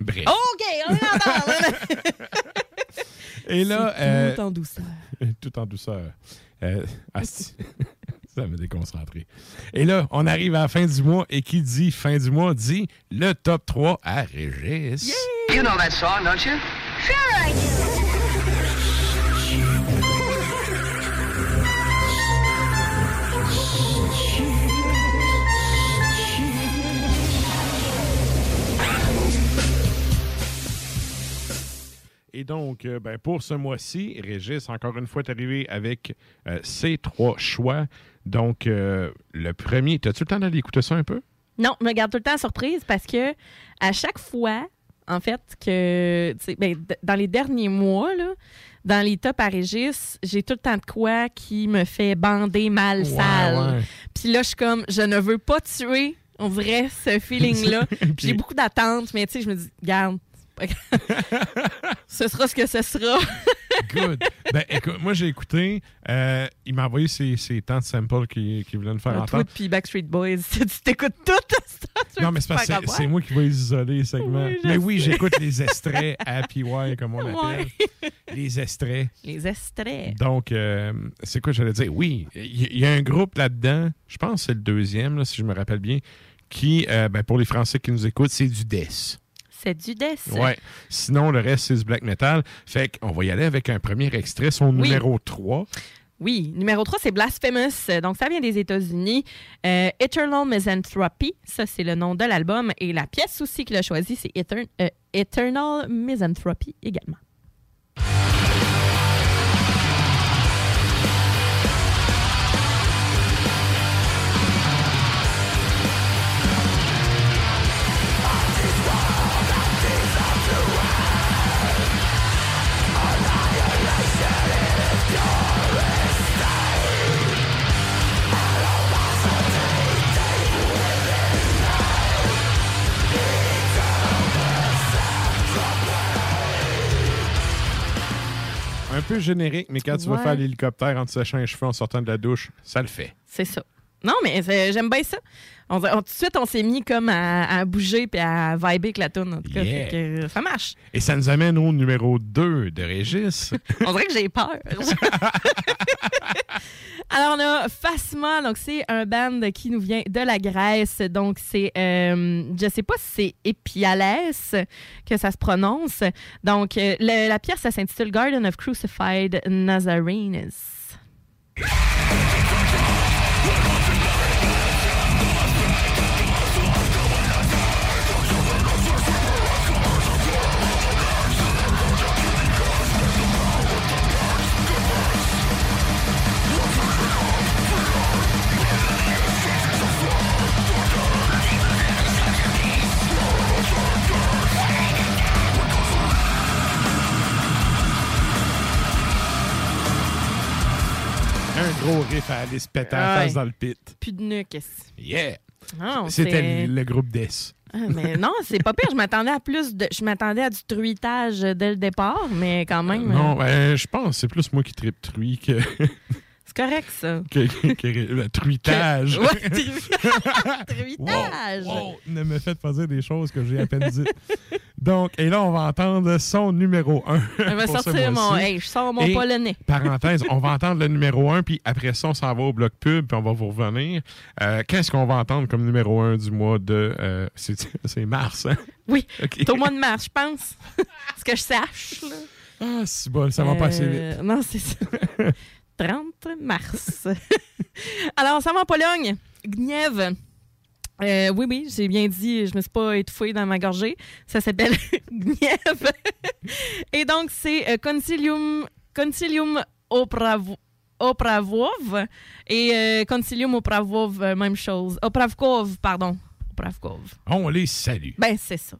Bref. OK, on est en parle. Et là. Euh, tout en douceur. *laughs* tout en douceur. Euh, *laughs* asti. *laughs* ça me déconcentré. Et là, on arrive à la fin du mois et qui dit fin du mois dit le top 3 à Régis. You know that song, don't you? Sure I do. Et donc, euh, ben, pour ce mois-ci, Régis, encore une fois, est arrivé avec euh, ses trois choix. Donc, euh, le premier, as-tu le temps d'aller écouter ça un peu? Non, je me garde tout le temps surprise parce que à chaque fois, en fait, que ben, dans les derniers mois, là, dans les tops à Régis, j'ai tout le temps de quoi qui me fait bander mal Ouais, sale. ouais. Puis là, je suis comme, je ne veux pas tuer, on dirait, ce feeling-là. *laughs* Puis j'ai beaucoup d'attentes, mais tu sais, je me dis, garde. *laughs* ce sera ce que ce sera. *laughs* Good. ben, écoute, moi, j'ai écouté. euh, il m'a envoyé ses, ses temps de samples qu'il voulait nous faire Un entendre. puis Backstreet Boys, *laughs* tu t'écoutes tout. Non, mais c'est parce que c'est- moi qui vais les isoler, les segments. Oui, mais oui, j'écoute les extraits à PY, comme on appelle. Les extraits. Les extraits. Donc, euh, c'est quoi j'allais dire? Oui, il y, a un groupe là-dedans, je pense que c'est le deuxième, là, si je me rappelle bien, qui, euh, ben, pour les Français qui nous écoutent, c'est du death. C'est du death. Ouais. Sinon, le reste, c'est du black metal. Fait qu'on va y aller avec un premier extrait, son Oui. numéro 3. Oui, numéro 3, c'est Blasphemous. Donc, ça vient des États-Unis. Euh, Eternal Misanthropy, ça, c'est le nom de l'album. Et la pièce aussi qu'il a choisie, c'est Etern- euh, Eternal Misanthropy également. Un peu générique, mais quand tu vas faire l'hélicoptère en te séchant les cheveux en sortant de la douche, ça le fait. C'est ça. Non, mais j'aime bien ça. On, on- tout de suite, on s'est mis comme à, à bouger puis à vibrer avec la tune. En tout cas, Yeah. Fait que, ça marche. Et ça nous amène au numéro 2 de Régis. *laughs* On dirait que j'ai peur. *laughs* Alors, on a Phasma, donc c'est un band qui nous vient de la Grèce. Donc, c'est, euh, je sais pas si c'est Epialès que ça se prononce. Donc, euh, le- la pièce, ça s'intitule Garden of Crucified Nazarenes. Gros riff à aller se péter face dans le pit. Plus de nuque. Yeah! Ah, C'était le, groupe Death. Ah, mais non, c'est pas pire. Je m'attendais à plus de. Je m'attendais à du truitage dès le départ, mais quand même. Non, euh, ben, je pense que c'est plus moi qui tripe truie que, c'est correct, ça. que, que- que le truitage. Ouais, tru- *laughs* *laughs* truitage. Wow, wow, ne me faites pas dire des choses que j'ai à peine dites. Donc, et là, on va entendre son numéro 1. Je vais sortir mon. Hey, je sors mon polonais. Parenthèse, on va entendre le numéro 1, puis après ça, on s'en va au bloc pub, puis on va vous revenir. Euh, Qu'est-ce qu'on va entendre comme numéro 1 du mois de. euh, c'est *laughs* mars, hein? Oui, c'est au mois de mars, je pense. Ce que je sache. Là. Ah, c'est bon, ça va Euh, passer vite. Non, c'est ça. 30 mars. *laughs* Alors, on s'en va en Pologne. Gniew. Euh, oui, oui, j'ai bien dit, je me suis pas étouffée dans ma gorgée. Ça s'appelle *laughs* Gniew. *laughs* Et donc, c'est euh, Concilium, Concilium Oprav- Opravov et euh, Concilium Opravov, euh, même chose. Opravkov, pardon. Opravkov. On les salue. Ben, c'est ça.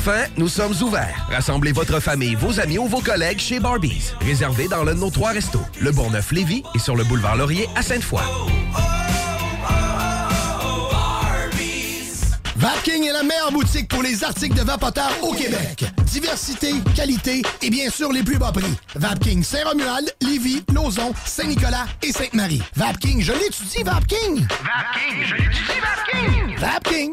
Enfin, nous sommes ouverts. Rassemblez votre famille, vos amis ou vos collègues chez Barbies. Réservé dans l'un de nos trois restos, le Bourgneuf-Lévis et sur le boulevard Laurier à Sainte-Foy. Vapking est la meilleure boutique pour les articles de vapoteurs au Québec. Diversité, qualité et bien sûr les plus bas prix. Vapking Saint-Romuald, Lévis, Lauson, Saint-Nicolas et Sainte-Marie. Vapking, je l'étudie, Vapking! Vapking, je l'étudie, Vapking! Vapking!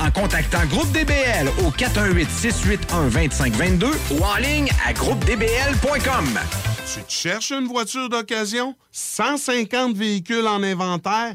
en contactant Groupe DBL au 418-681-2522 ou en ligne à groupedbl.com. Tu te cherches une voiture d'occasion? 150 véhicules en inventaire?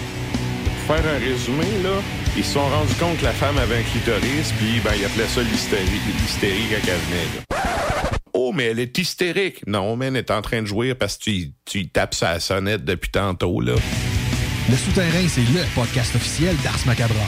Pour faire un résumé, là, ils se sont rendus compte que la femme avait un clitoris, puis ben, ils appelaient ça l'hystérie, l'hystérie quand elle venait. là. Oh, mais elle est hystérique. Non, mais elle est en train de jouer parce que tu, tu tapes sa sonnette depuis tantôt, là. Le Souterrain, c'est le podcast officiel d'Ars Macabra.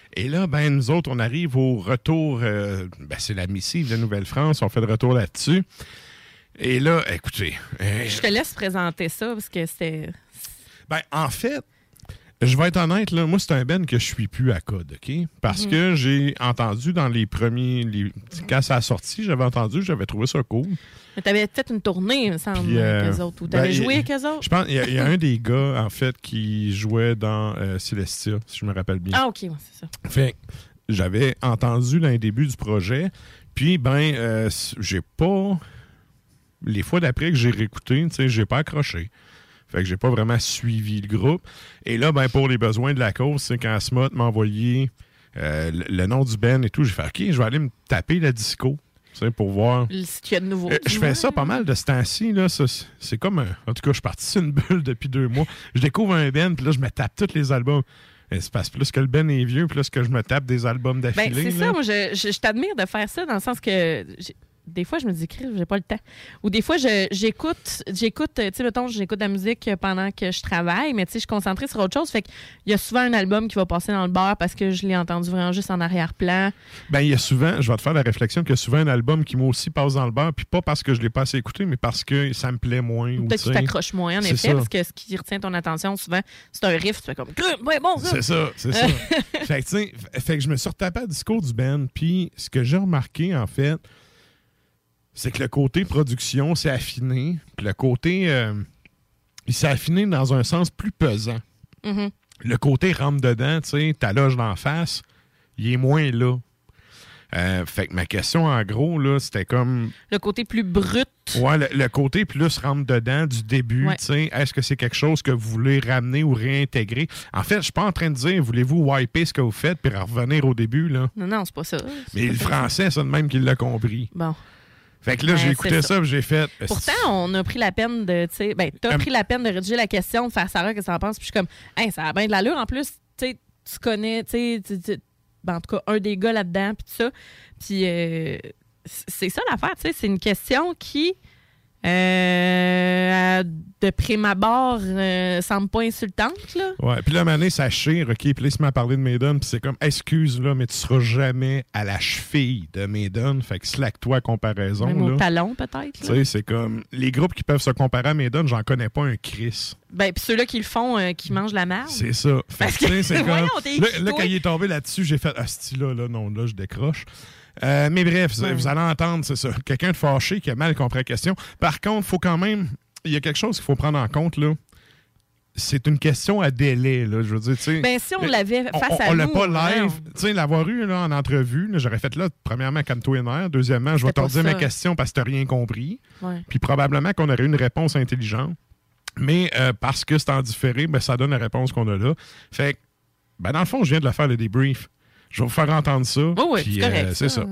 Et là, ben, nous autres, on arrive au retour. euh, ben, c'est la missive de Nouvelle-France. On fait le retour là-dessus. Et là, écoutez. euh, Je te laisse présenter ça parce que c'était. ben, en fait, je vais être honnête, là, moi, c'est un Ben que je suis plus à code, OK? Parce Mhm. que j'ai entendu dans les premiers. les- quand ça a sorti, j'avais entendu, j'avais trouvé ça cool. Mais t'avais fait une tournée, il me semble, Puis, euh, avec eux autres. Ou t'avais ben, joué avec eux autres? Je pense qu'il y, a- il y a un des gars, en fait, qui jouait dans euh, Celestia, si je me rappelle bien. Ah, OK, ouais, c'est ça. Fait que j'avais entendu dans les débuts du projet, puis ben, euh, j'ai pas. Les fois d'après que j'ai réécouté, tu sais, j'ai pas accroché. Fait que j'ai pas vraiment suivi le groupe. Et là, ben, pour les besoins de la cause, c'est quand Smot m'a envoyé euh, le, le nom du Ben et tout, j'ai fait OK, je vais aller me taper la disco. Pour voir. Ce qu'il y a de nouveau. Euh, je fais ça pas mal de ce temps-ci. c'est- C'est comme. un- En tout cas, je suis parti sur une bulle depuis deux mois. Je découvre un Ben, puis là, je me tape tous les albums. C'est parce que plus que le Ben est vieux, plus que je me tape des albums Ben, d'affilée. c'est là. ça, moi, je, je- je t'admire de faire ça dans le sens que des fois, je me dis, j'ai pas le temps. Ou des fois, je- j'écoute, j'écoute, tu sais, mettons, j'écoute de la musique pendant que je travaille, mais tu sais, je suis concentrée sur autre chose. Fait qu'il y a souvent un album qui va passer dans le bar parce que je l'ai entendu vraiment juste en arrière-plan. Ben, il y a souvent, je vais te faire la réflexion qu'il y a souvent un album qui moi aussi passe dans le bar, puis pas parce que je l'ai pas assez écouté, mais parce que ça me plaît moins. ou Peut-être tu qu'il sais. t'accroche moins, en effet, ça. parce que ce qui retient ton attention, souvent, c'est un riff, tu fais comme, ouais, bon, C'est ça, c'est ça. *laughs* fait, que, tu sais, fait que je me suis retapé à discours du band, puis ce que j'ai remarqué, en fait, c'est que le côté production s'est affiné, puis le côté. euh, il s'est affiné dans un sens plus pesant. Mhm. Le côté rentre dedans, tu sais, ta loge d'en face, il est moins là. Euh, fait que ma question, en gros, là, c'était comme. Le côté plus brut. Ouais, le, le côté plus rentre dedans du début, Ouais. tu sais, est-ce que c'est quelque chose que vous voulez ramener ou réintégrer? En fait, je suis pas en train de dire, voulez-vous wiper ce que vous faites puis revenir au début, là? Non, non, c'est pas ça. Mais le français, c'est de même qu'il l'a compris. Bon. Fait que là, Ouais, j'ai écouté ça. puis j'ai fait. Pourtant, on a pris la peine de, tu ben, t'as Euh, pris la peine de rédiger la question, de faire Sarah, qu'est-ce que t'en penses? Puis je suis comme, hey, ça a bien de l'allure. En plus, tu sais, tu connais, tu sais, ben, en tout cas, un des gars là-dedans, puis tout ça. Puis euh, c'est ça l'affaire, tu sais, c'est une question qui Euh, de prime abord, euh, semble pas insultante, là. Ouais, puis là, Mané, ça chire, OK? Puis là, il se met à parler de Maiden, puis c'est comme, excuse, là, mais tu seras jamais à la cheville de Maiden, fait que slack-toi à comparaison, Même au là. talon, peut-être. Tu sais, c'est comme, les groupes qui peuvent se comparer à Maiden, j'en connais pas un Chris. Ben, puis ceux-là qui le font, euh, qui mangent la merde. C'est ça. Fait Parce que, c'est *laughs* comme. voyons, Là, quand il est tombé là-dessus, j'ai fait, ah, là là, non, là, je décroche. Euh, mais bref, vous- vous allez entendre, c'est ça. Quelqu'un de fâché qui a mal compris la question. Par contre, il faut quand même. Il y a quelque chose qu'il faut prendre en compte, là. C'est une question à délai, là. Je veux dire, tu sais. Ben, si on l'avait on- face on, à on l'a nous, pas live. on- Tu sais, l'avoir eu là, en entrevue, j'aurais fait là, premièrement, calme-toi les nerfs. Deuxièmement, je vais te redire ça. questions parce que tu rien compris. Ouais. Puis probablement qu'on aurait eu une réponse intelligente. Mais euh, parce que c'est en différé, ben, ça donne la réponse qu'on a là. Fait que, ben, dans le fond, je viens de le faire, le débrief. Je vais vous faire entendre ça. oui, puis, correct, euh, c'est ça. ça.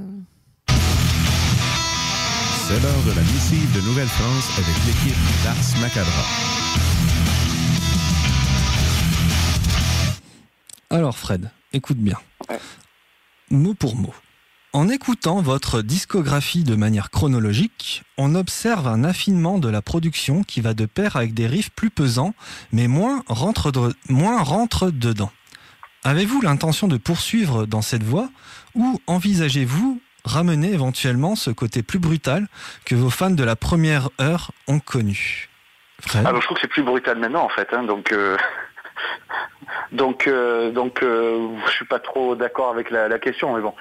C'est l'heure de la missive de Nouvelle-France avec l'équipe d'Ars Macabra. Alors Fred, écoute bien. Mot pour mot. En écoutant votre discographie de manière chronologique, on observe un affinement de la production qui va de pair avec des riffs plus pesants, mais moins rentre, de- moins rentre dedans. Avez-vous l'intention de poursuivre dans cette voie ou envisagez-vous ramener éventuellement ce côté plus brutal que vos fans de la première heure ont connu? Fred? Alors je trouve que c'est plus brutal maintenant en fait, hein, donc euh, *laughs* donc euh, donc euh, je suis pas trop d'accord avec la, la question, mais bon.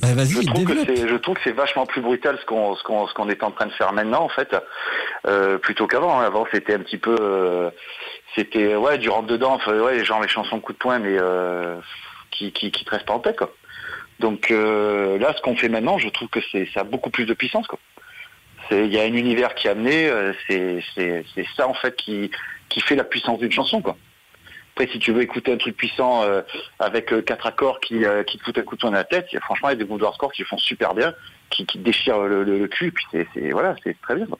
Bah, vas-y, je trouve que c'est je trouve que c'est vachement plus brutal ce qu'on ce qu'on ce qu'on est en train de faire maintenant en fait, euh, plutôt qu'avant. hein. Avant c'était un petit peu c'était ouais du rentre dedans, enfin, ouais genre les chansons coup de poing, mais euh, qui qui te restent pas en tête quoi. Donc euh, là ce qu'on fait maintenant, je trouve que c'est ça a beaucoup plus de puissance quoi. Il y a un univers qui est amené, euh, c'est c'est- c'est ça en fait qui, qui fait la puissance d'une chanson quoi. Après si tu veux écouter un truc puissant avec quatre accords qui, qui te foutent un coup de poing dans la tête, franchement il y a des de hardcore qui font super bien, qui, qui déchirent le, le, le cul, puis c'est c'est- voilà, c'est très bien. quoi.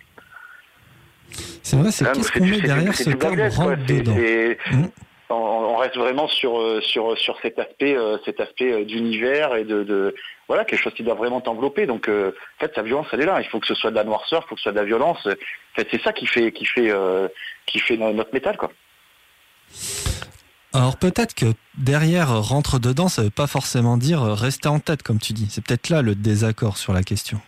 C'est vrai, c'est Là, qu'est-ce c'est qu'on met derrière ce terme rentre dedans? c'est- Mm. on, reste vraiment sur euh, sur sur cet aspect euh, cet aspect euh, d'univers et de, de voilà quelque chose qui doit vraiment t'envelopper. Donc euh, en fait sa violence elle est là. Il faut que ce soit de la noirceur, il faut que ce soit de la violence. En fait c'est ça qui fait qui fait euh, qui fait no- notre métal quoi. Alors peut-être que derrière rentre dedans, ça veut pas forcément dire euh, rester en tête, comme tu dis. C'est peut-être là le désaccord sur la question.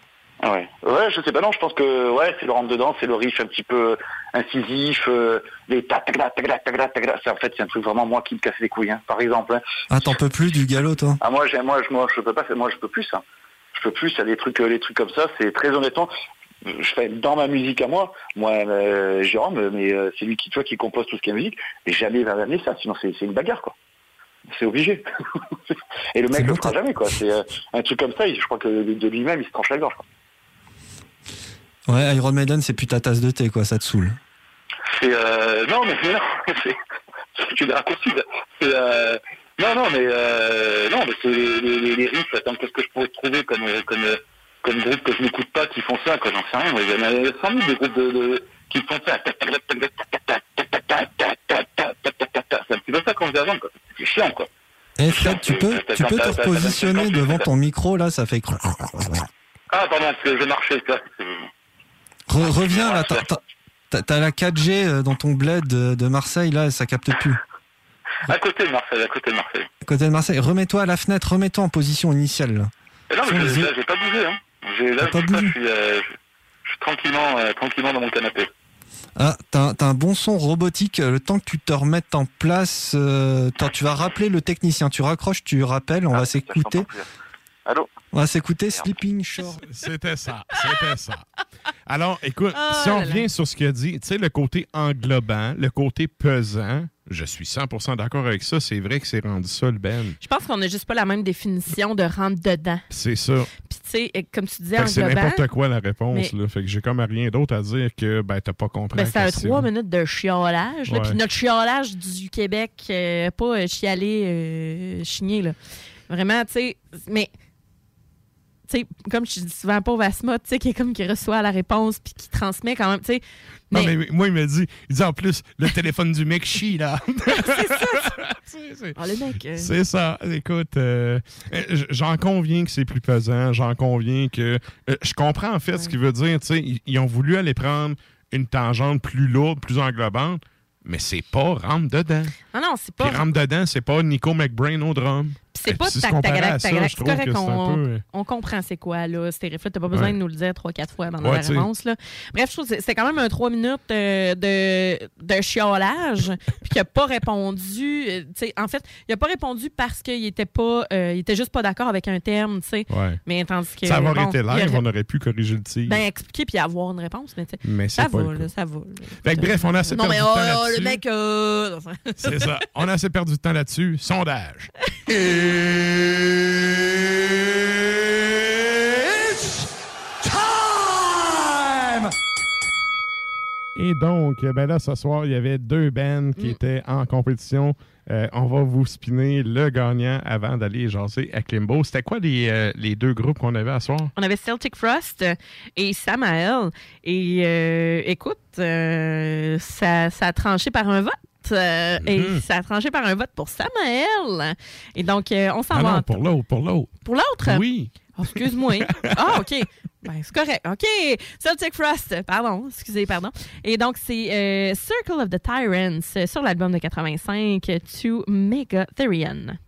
Ah Ouais. Ouais, je sais pas, non, je pense que ouais, c'est le rentre dedans, c'est le riff un petit peu incisif, euh, les ta ta ta ta ta ta ta. C'est en fait c'est un truc vraiment moi qui me casse les couilles, hein, par exemple. hein. Ah, t'en peux plus du galop, toi? Ah moi j'ai moi je moi je peux pas moi je peux plus ça. Je peux plus, il y a des trucs euh, les trucs comme ça, c'est très honnêtement je fais dans ma musique à moi, moi euh, Jérôme, mais euh, c'est lui qui toi qui compose tout ce qui est musique, mais jamais il va amener ça, sinon c'est une bagarre quoi. C'est obligé. *laughs* Et le mec le fera jamais quoi. C'est euh, un truc comme ça, je crois que de, de lui-même il se tranche la gorge. quoi. Ouais, Iron Maiden, c'est plus ta tasse de thé, quoi, ça te saoule. C'est euh, non mais *laughs* non, c'est. C'est euh, non non mais euh, non mais c'est les, les, les- les riffs. Attends, qu'est-ce que je pourrais trouver comme euh, comme euh, comme groupe que je n'écoute pas qui font ça quoi J'en sais rien. Il y en a 100 000 des groupes de, de- qui font ça. C'est un petit peu ça qu'on faisait avant quoi. C'est chiant quoi. Eh Fred, tu peux, tu peux te repositionner devant ton micro, là, ça fait... Ah pardon, parce que je marchais. ça. Re- reviens, là, t'as- la 4G euh, dans ton bled de, de Marseille, là, ça capte plus. À côté de Marseille, à côté de Marseille. À côté de Marseille, remets-toi à la fenêtre, remets-toi en position initiale, là. Et non, mais Sur je- là, j'ai pas bougé. Hein. Là, pas je suis, euh, je- suis tranquillement, euh, tranquillement dans mon canapé. Ah, t'as un bon son robotique. Le temps que tu te remettes en place, euh, tu vas rappeler le technicien. Tu raccroches, tu rappelles, on va s'écouter. Allô On va s'écouter Sleeping Shore. *laughs* C'était ça, c'était ça. Alors, écoute, Oh si on revient sur ce qu'il a dit, tu sais, le côté englobant, le côté pesant, je suis 100% d'accord avec ça. C'est vrai que c'est rendu ça, le Ben. Je pense qu'on n'a juste pas la même définition de rentre dedans. C'est ça. Puis, tu sais, comme tu disais, c'est n'importe quoi la réponse. mais- Là. Fait que j'ai comme rien d'autre à dire que ben, t'as pas compris. Ben, question. trois minutes de chiolage. là. Ouais. Puis notre chiolage du Québec, euh, pas euh, chialer, euh, chigner. Là. Vraiment, tu sais. Mais, comme je dis souvent, pauvre Asma, tu sais, qui est comme qui reçoit la réponse puis qui transmet quand même, tu sais. Non, Mais, moi, il me dit, il dit en plus, le téléphone du mec chie, là. *laughs* Oh, *laughs* le mec. euh, C'est ça. Écoute, euh, euh, j'en conviens que c'est plus pesant. J'en conviens que. euh, je comprends en fait ce qu'il veut dire. Tu sais, ils, ils ont voulu aller prendre une tangente plus lourde, plus englobante, mais c'est pas rentre dedans. Non, non, c'est Puis pas. rentre dedans, c'est pas Nico McBrain au drum. C'est pas tac, tac, tac, C'est correct, on, euh, on comprend c'est quoi, là, ces riffs-là. T'as pas besoin de nous le dire trois, quatre fois Ouais, la réponse, là. Bref, je trouve que c'est- quand même un trois minutes euh, de, de chiolage, *laughs* puis qu'il a pas répondu. euh, en fait, il a pas répondu parce qu'il était pas. il était juste pas d'accord avec un terme, tu sais. Mais tandis que. Ça bon, été live, aurait- on aurait pu corriger le tir. Ben, expliquer puis avoir une réponse, mais tu sais. Mais c'est ça va, là, ça va. là. Fait que bref, on a assez Non, perdu de oh, temps là, là-dessus. le mec. *laughs* C'est ça. On a assez perdu de temps là-dessus. Sondage. *laughs* Et donc, ben là, ce soir, il y avait deux bands qui étaient en compétition. Euh, on va vous spinner le gagnant avant d'aller jaser à Klimbo. C'était quoi les, euh, les deux groupes qu'on avait à soir? On avait Celtic Frost et Samael. Et euh, écoute, euh, ça, ça a tranché par un vote. Euh, Et Mhm. ça a tranché par un vote pour Samael. Et donc, euh, on s'en Ah va. non, pour l'autre, pour l'autre. Pour l'autre? Oui. Oh, excuse-moi. *laughs* ah, OK. Ben, c'est correct. OK. Celtic Frost. Pardon. Excusez, pardon. Et donc, c'est euh, Circle of the Tyrants sur l'album de 85 euh, To Megatherion. Carry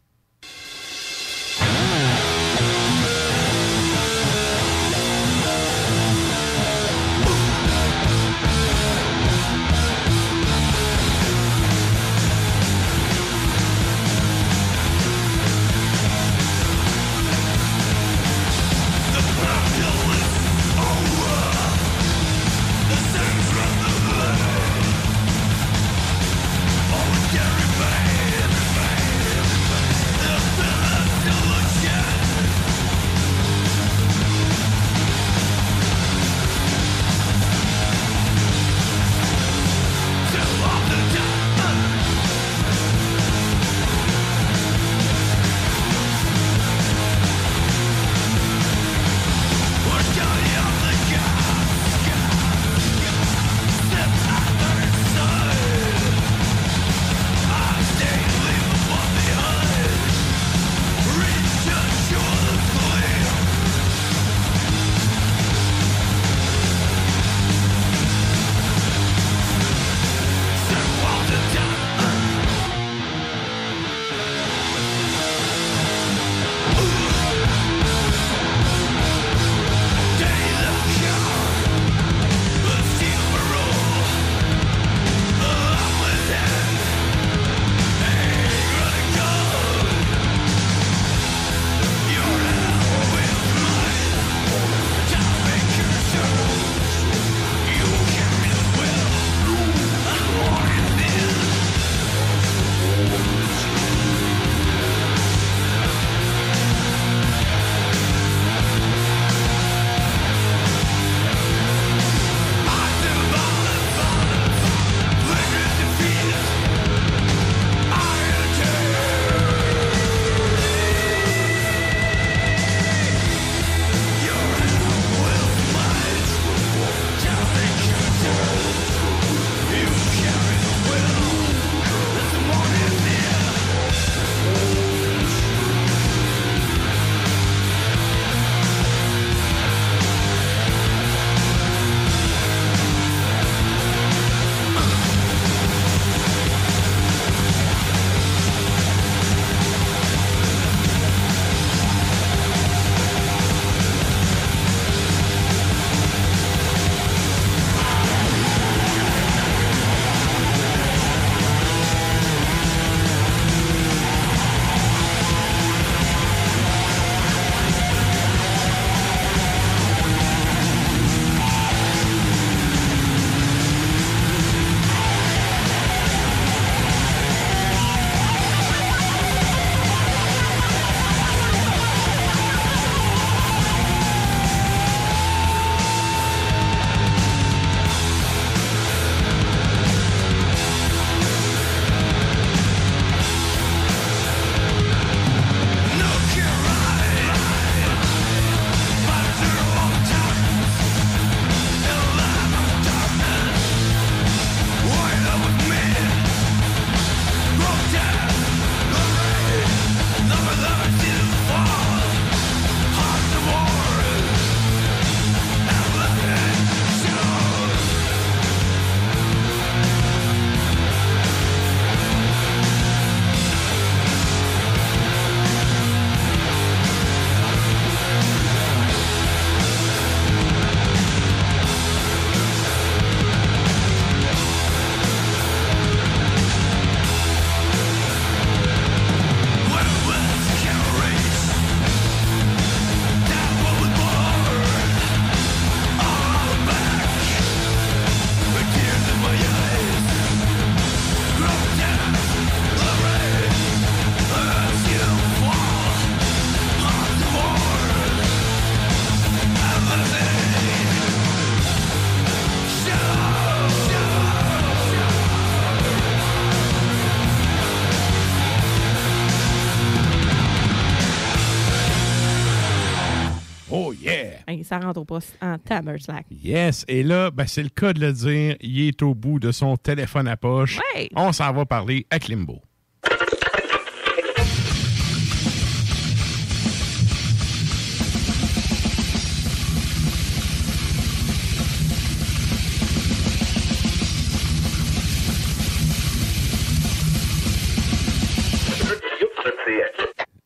Yeah! Hey, ça rentre au poste en tabernacle. Yes. Et là, ben, c'est le cas de le dire. Il est au bout de son téléphone à poche. Ouais. On s'en va parler à Klimbo.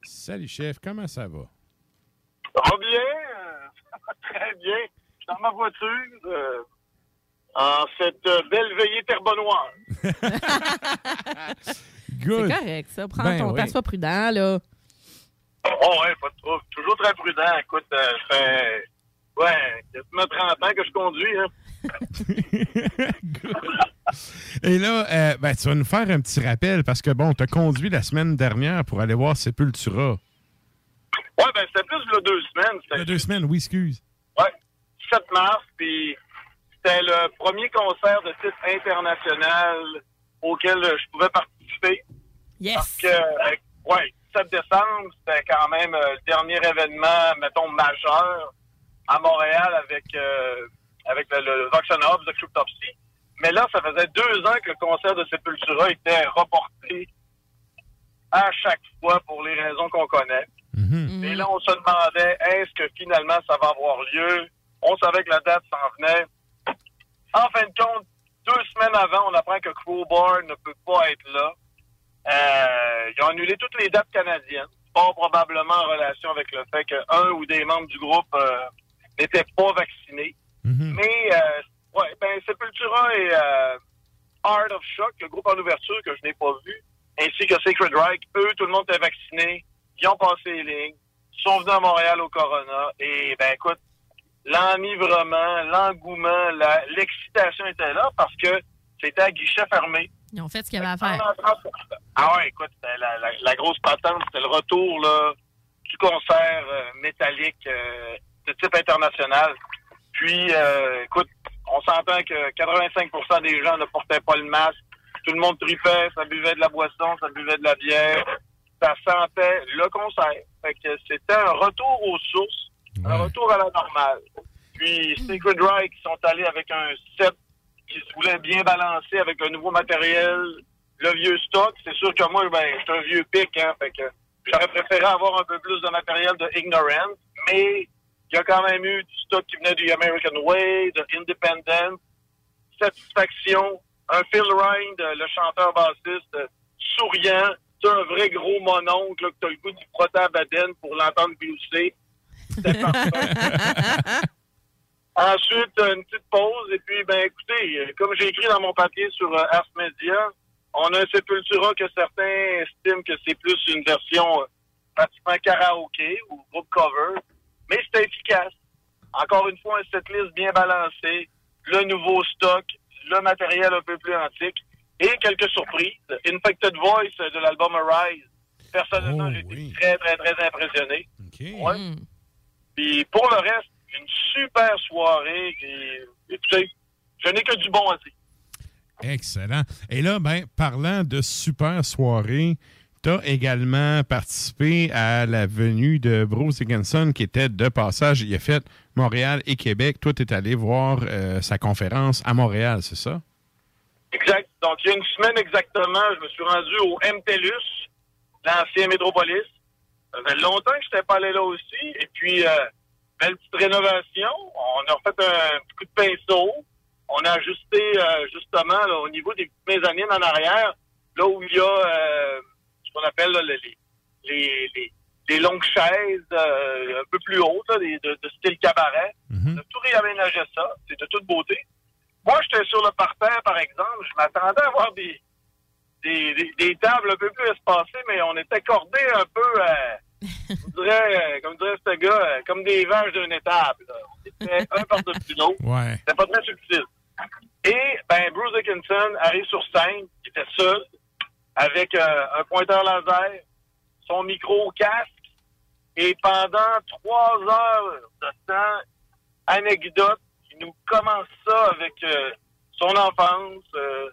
Salut, chef. Comment ça va? Ça va bien, euh, *laughs* très bien. Je suis dans ma voiture euh, en cette euh, belle veillée terre-bonnoire. *laughs* Good. C'est correct, ça. Prends Ben ton oui. temps, sois prudent, là. Oh ouais, pas de trouble. Toujours très prudent. Écoute, euh, ça fait ouais, quasiment 30 ans que je conduis. Hein. *laughs* Et là, euh, ben, tu vas nous faire un petit rappel parce que, bon, tu as conduit la semaine dernière pour aller voir Sepultura. Ouais, ben c'était plus il y a deux semaines. Il y a deux semaines, oui, excuse. Ouais, 7 mars, puis c'était le premier concert de titre international auquel je pouvais participer. Yes! Parce que, euh, ouais, 7 décembre, c'était quand même euh, le dernier événement, mettons, majeur à Montréal avec, euh, avec le, le Vox Hobbs de Cryptopsy. Mais là, ça faisait deux ans que le concert de Sepultura était reporté à chaque fois pour les raisons qu'on connaît. Et là, on se demandait, est-ce que finalement ça va avoir lieu? On savait que la date s'en venait. En fin de compte, deux semaines avant, on apprend que Crowbar ne peut pas être là. Euh, ils ont annulé toutes les dates canadiennes, fort probablement en relation avec le fait qu'un ou des membres du groupe euh, n'étaient pas vaccinés. Mais, euh, ouais, ben, Sepultura et euh, Art of Shock, le groupe en ouverture que je n'ai pas vu, ainsi que Sacred Reich, eux, tout le monde était vacciné, ils ont passé les lignes, ils sont venus à Montréal au Corona, et ben écoute, l'enivrement, l'engouement, l'excitation était là parce que c'était à guichet fermé. Ils ont fait ce qu'il y avait à faire. Ah ouais, écoute, la, la- la grosse patente, c'était le retour là, du concert euh, métallique euh, de type international. Puis, euh, écoute, on s'entend que 85% des gens ne portaient pas le masque. Tout le monde tripait, ça buvait de la boisson, ça buvait de la bière. Ça sentait le concert. Fait que c'était un retour aux sources, un retour à la normale. Puis Sacred Reich qui sont allés avec un set qui se voulait bien balancer avec un nouveau matériel, le vieux stock. C'est sûr que moi, ben, je suis un vieux pic, hein, fait que j'aurais préféré avoir un peu plus de matériel de Ignorance, mais il y a quand même eu du stock qui venait du American Way, de Independent, Satisfaction, un Phil Rind, le chanteur bassiste, souriant, c'est un vrai gros mononcle là, que t'as le goût du frotter à Baden pour l'entendre glousser. *laughs* Ensuite, une petite pause. Et puis, ben écoutez, comme j'ai écrit dans mon papier sur euh, Ars Media, on a un Sepultura que certains estiment que c'est plus une version euh, pratiquement karaoké ou groupe cover. Mais c'était efficace. Encore une fois, un setlist bien balancé, le nouveau stock, le matériel un peu plus antique et quelques surprises. Infected Voice de l'album Arise. Personnellement, j'ai été très, très, très impressionné. Ouais. Puis pour le reste, une super soirée. Et, écoutez, je n'ai que du bon à dire. Excellent. Et là, ben, parlant de super soirée, tu as également participé à la venue de Bruce Dickinson qui était de passage. Il a fait Montréal et Québec. Toi, tu es allé voir euh, sa conférence à Montréal, c'est ça? Exact. Donc, il y a une semaine exactement, je me suis rendu au MTLUS, l'ancien Métropolis. Ça fait longtemps que je n'étais pas allé là aussi. Et puis, euh, belle petite rénovation. On a refait un petit coup de pinceau. On a ajusté, euh, justement, là, au niveau des mezzanines en arrière, là où il y a euh, ce qu'on appelle là, les, les, les, les longues chaises un peu plus hautes, là, de, de style cabaret. On a tout réaménagé ça. C'est de toute beauté. Moi, j'étais sur le parterre, par exemple. Je m'attendais à avoir des, des, des, des tables un peu plus espacées, mais on était cordés un peu, euh, *laughs* on dirait, euh, comme dirait ce gars, euh, comme des vaches d'une étable. là. On était un par-dessus l'autre. Ouais. C'était pas très subtil. Et, ben, Bruce Dickinson arrive sur scène, il était seul, avec euh, un pointeur laser, son micro au casque, et pendant trois heures de temps, anecdote, nous commence ça avec euh, son enfance, euh,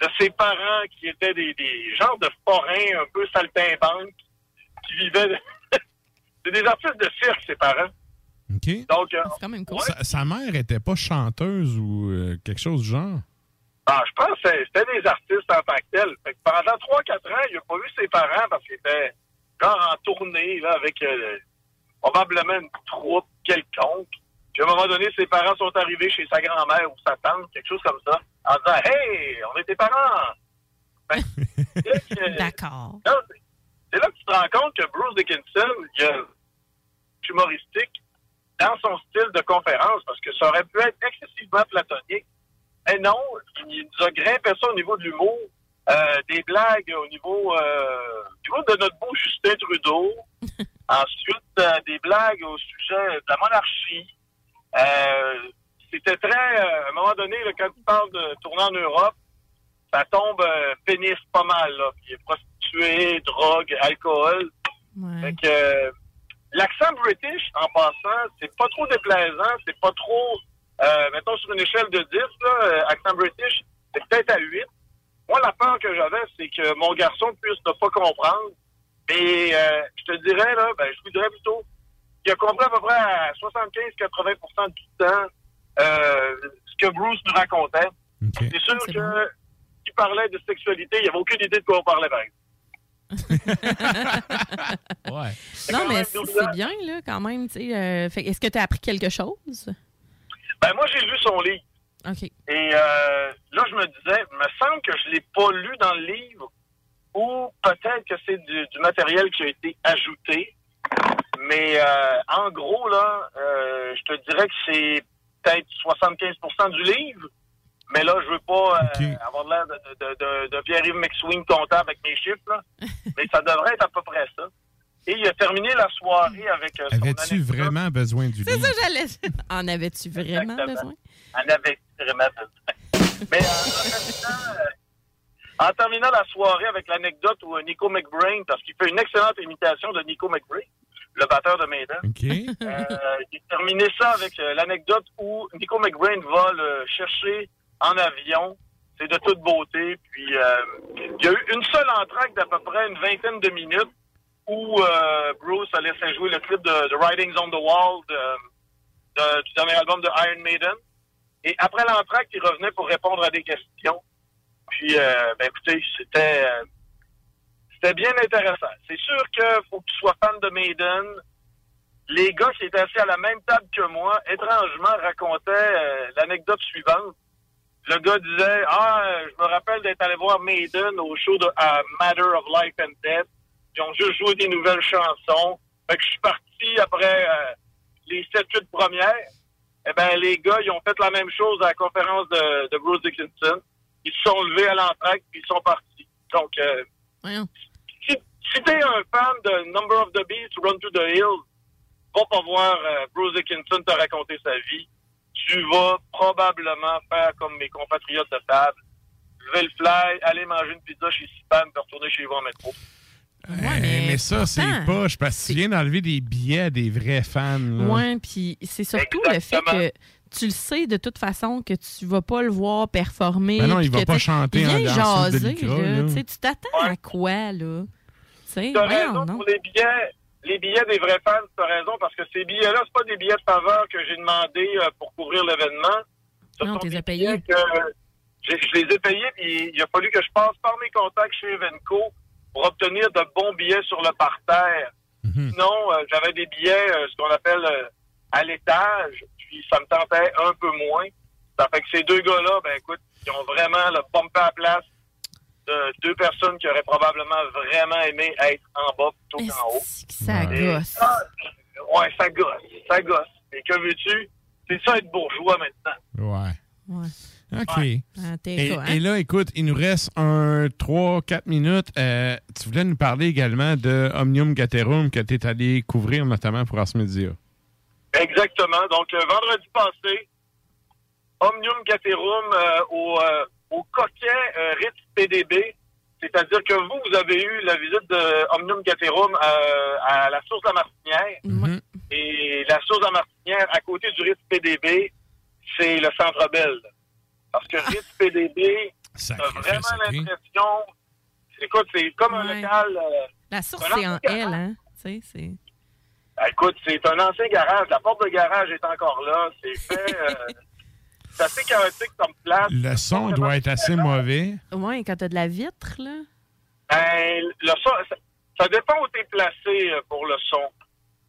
de ses parents qui étaient des, des genres de forains un peu saltimbanques, qui vivaient... de- *laughs* C'est des artistes de cirque, ses parents. OK. Donc, euh, C'est quand même cool. Sa, sa mère était pas chanteuse ou euh, quelque chose du genre? ah, je pense que c'était des artistes en tant que tels. Fait que pendant 3-4 ans, il n'a pas vu ses parents parce qu'il était genre en tournée là, avec euh, probablement une troupe quelconque. Puis à un moment donné, ses parents sont arrivés chez sa grand-mère ou sa tante, quelque chose comme ça, en disant Hey, on est tes parents! *laughs* Que- D'accord. c'est- là que tu te rends compte que Bruce Dickinson, il a humoristique dans son style de conférence, parce que ça aurait pu être excessivement platonique. Et non, il nous a grimpé ça au niveau de l'humour, euh, des blagues au niveau, euh, au niveau de notre beau Justin Trudeau. *laughs* Ensuite, euh, des blagues au sujet de la monarchie. Euh, C'était très, euh, à un moment donné, là, quand tu parles de tourner en Europe, ça tombe euh, pénis pas mal. Là. Puis prostituées, drogue, alcool. Fait que euh, l'accent british, en passant, c'est pas trop déplaisant, c'est pas trop, euh, mettons sur une échelle de 10, là, accent british, c'est peut-être à 8. Moi, la peur que j'avais, c'est que mon garçon puisse ne pas comprendre. Et euh, je te dirais, là, ben, je vous dirais plutôt qu'il a compris à peu près à 75-80% du temps euh, ce que Bruce nous racontait. C'est sûr que qu'il parlait de sexualité, il n'y avait aucune idée de quoi on parlait, par exemple. *laughs* Ouais. Non, mais c'est bien, là, quand même. euh, Est-ce que tu as appris quelque chose? Ben, moi, j'ai lu son livre. OK. Et euh, là, je me disais, il me semble que je l'ai pas lu dans le livre, ou peut-être que c'est du, du matériel qui a été ajouté. Mais euh, en gros, là, euh, je te dirais que c'est peut-être 75% du livre. Mais là, je veux pas euh, avoir l'air de, de, de, de Pierre-Yves McSween comptable avec mes chiffres, là. *laughs* mais ça devrait être à peu près ça. Et il a terminé la soirée avec euh, son Avais-tu vraiment besoin du C'est livre? ça, j'allais. *laughs* En avais-tu vraiment besoin? en avait vraiment besoin? Mais en, terminant, en terminant la soirée avec l'anecdote où Nico McBrain, parce qu'il fait une excellente imitation de Nico McBrain, le batteur de Maiden. Euh, il a terminé ça avec euh, l'anecdote où Nico McBrain va le chercher en avion. C'est de toute beauté. Puis euh, il y a eu une seule entraque d'à peu près une vingtaine de minutes où euh, Bruce a laissé jouer le clip de, de Writings on the Wall de- de- du dernier album de Iron Maiden. Et après l'entracte, il revenait pour répondre à des questions. Puis, euh, ben écoutez, c'était euh, c'était bien intéressant. C'est sûr qu'il faut que tu sois fan de Maiden. Les gars qui étaient assis à la même table que moi, étrangement, racontaient euh, l'anecdote suivante. Le gars disait Ah, je me rappelle d'être allé voir Maiden au show de à Matter of Life and Death. Ils ont juste joué des nouvelles chansons. Fait que je suis parti après euh, les 7-8 premières. Eh ben, les gars, ils ont fait la même chose à la conférence de, Bruce Dickinson. Ils se sont levés à l'entracte puis ils sont partis. Donc, euh, si, t'es un fan de Number of the Beast, Run to the Hills, va pas voir euh, Bruce Dickinson te raconter sa vie. Tu vas probablement faire comme mes compatriotes de table. Lever le fly, aller manger une pizza chez Sipan, puis retourner chez vous en métro. Mais, ça, c'est poche parce que tu viens d'enlever des billets à des vrais fans. là. Ouais, puis c'est surtout le fait que tu le sais de toute façon que tu vas pas le voir performer. Ben non, il va que, pas chanter il en de jaser, lycra, là. là. Tu sais, Tu t'attends à quoi, là? Tu sais, T'as voyons, raison non? pour les billets, les billets des vrais fans, t'as raison, parce que ces billets-là, c'est pas des billets de faveur que j'ai demandé euh, pour couvrir l'événement. Ce Non, t'es des as payés. que je les ai payés, puis il a fallu que je passe par mes contacts chez Evenco pour obtenir de bons billets sur le parterre. Sinon, euh, j'avais des billets, euh, ce qu'on appelle euh, à l'étage, puis ça me tentait un peu moins. Ça fait que ces deux gars-là, ben écoute, ils ont vraiment le pompé à la place de deux personnes qui auraient probablement vraiment aimé être en bas plutôt qu'en haut. Ça gosse? Ah, ouais, ça gosse. Ça gosse. Et que veux-tu? C'est ça être bourgeois maintenant. Ouais. Ouais. OK. Ah, t'es Et, quoi, hein? et là, écoute, il nous reste un 3-4 minutes. Euh, tu voulais nous parler également de Omnium Gaterum que tu es allé couvrir notamment pour Ars Media. Exactement. Donc, euh, vendredi passé, Omnium Gaterum euh, au, euh, au coquet euh, Ritz PDB. C'est-à-dire que vous, vous avez eu la visite de Omnium Gaterum euh, à la source de la Martinière. Et la source de la Martinière, à côté du Ritz PDB, c'est le Centre Bell. Parce que Ritz PDB, t'as vraiment l'impression... Écoute, c'est comme un local... euh, La source, c'est en L, hein? Tu sais, c'est... Ah, écoute, c'est un ancien garage. La porte de garage est encore là. C'est fait. euh, *laughs* c'est assez chaotique comme place. Le son doit être assez mauvais. Ouais, quand t'as de la vitre, là. Ben, le son, ça, ça dépend où tu es placé euh, pour le son.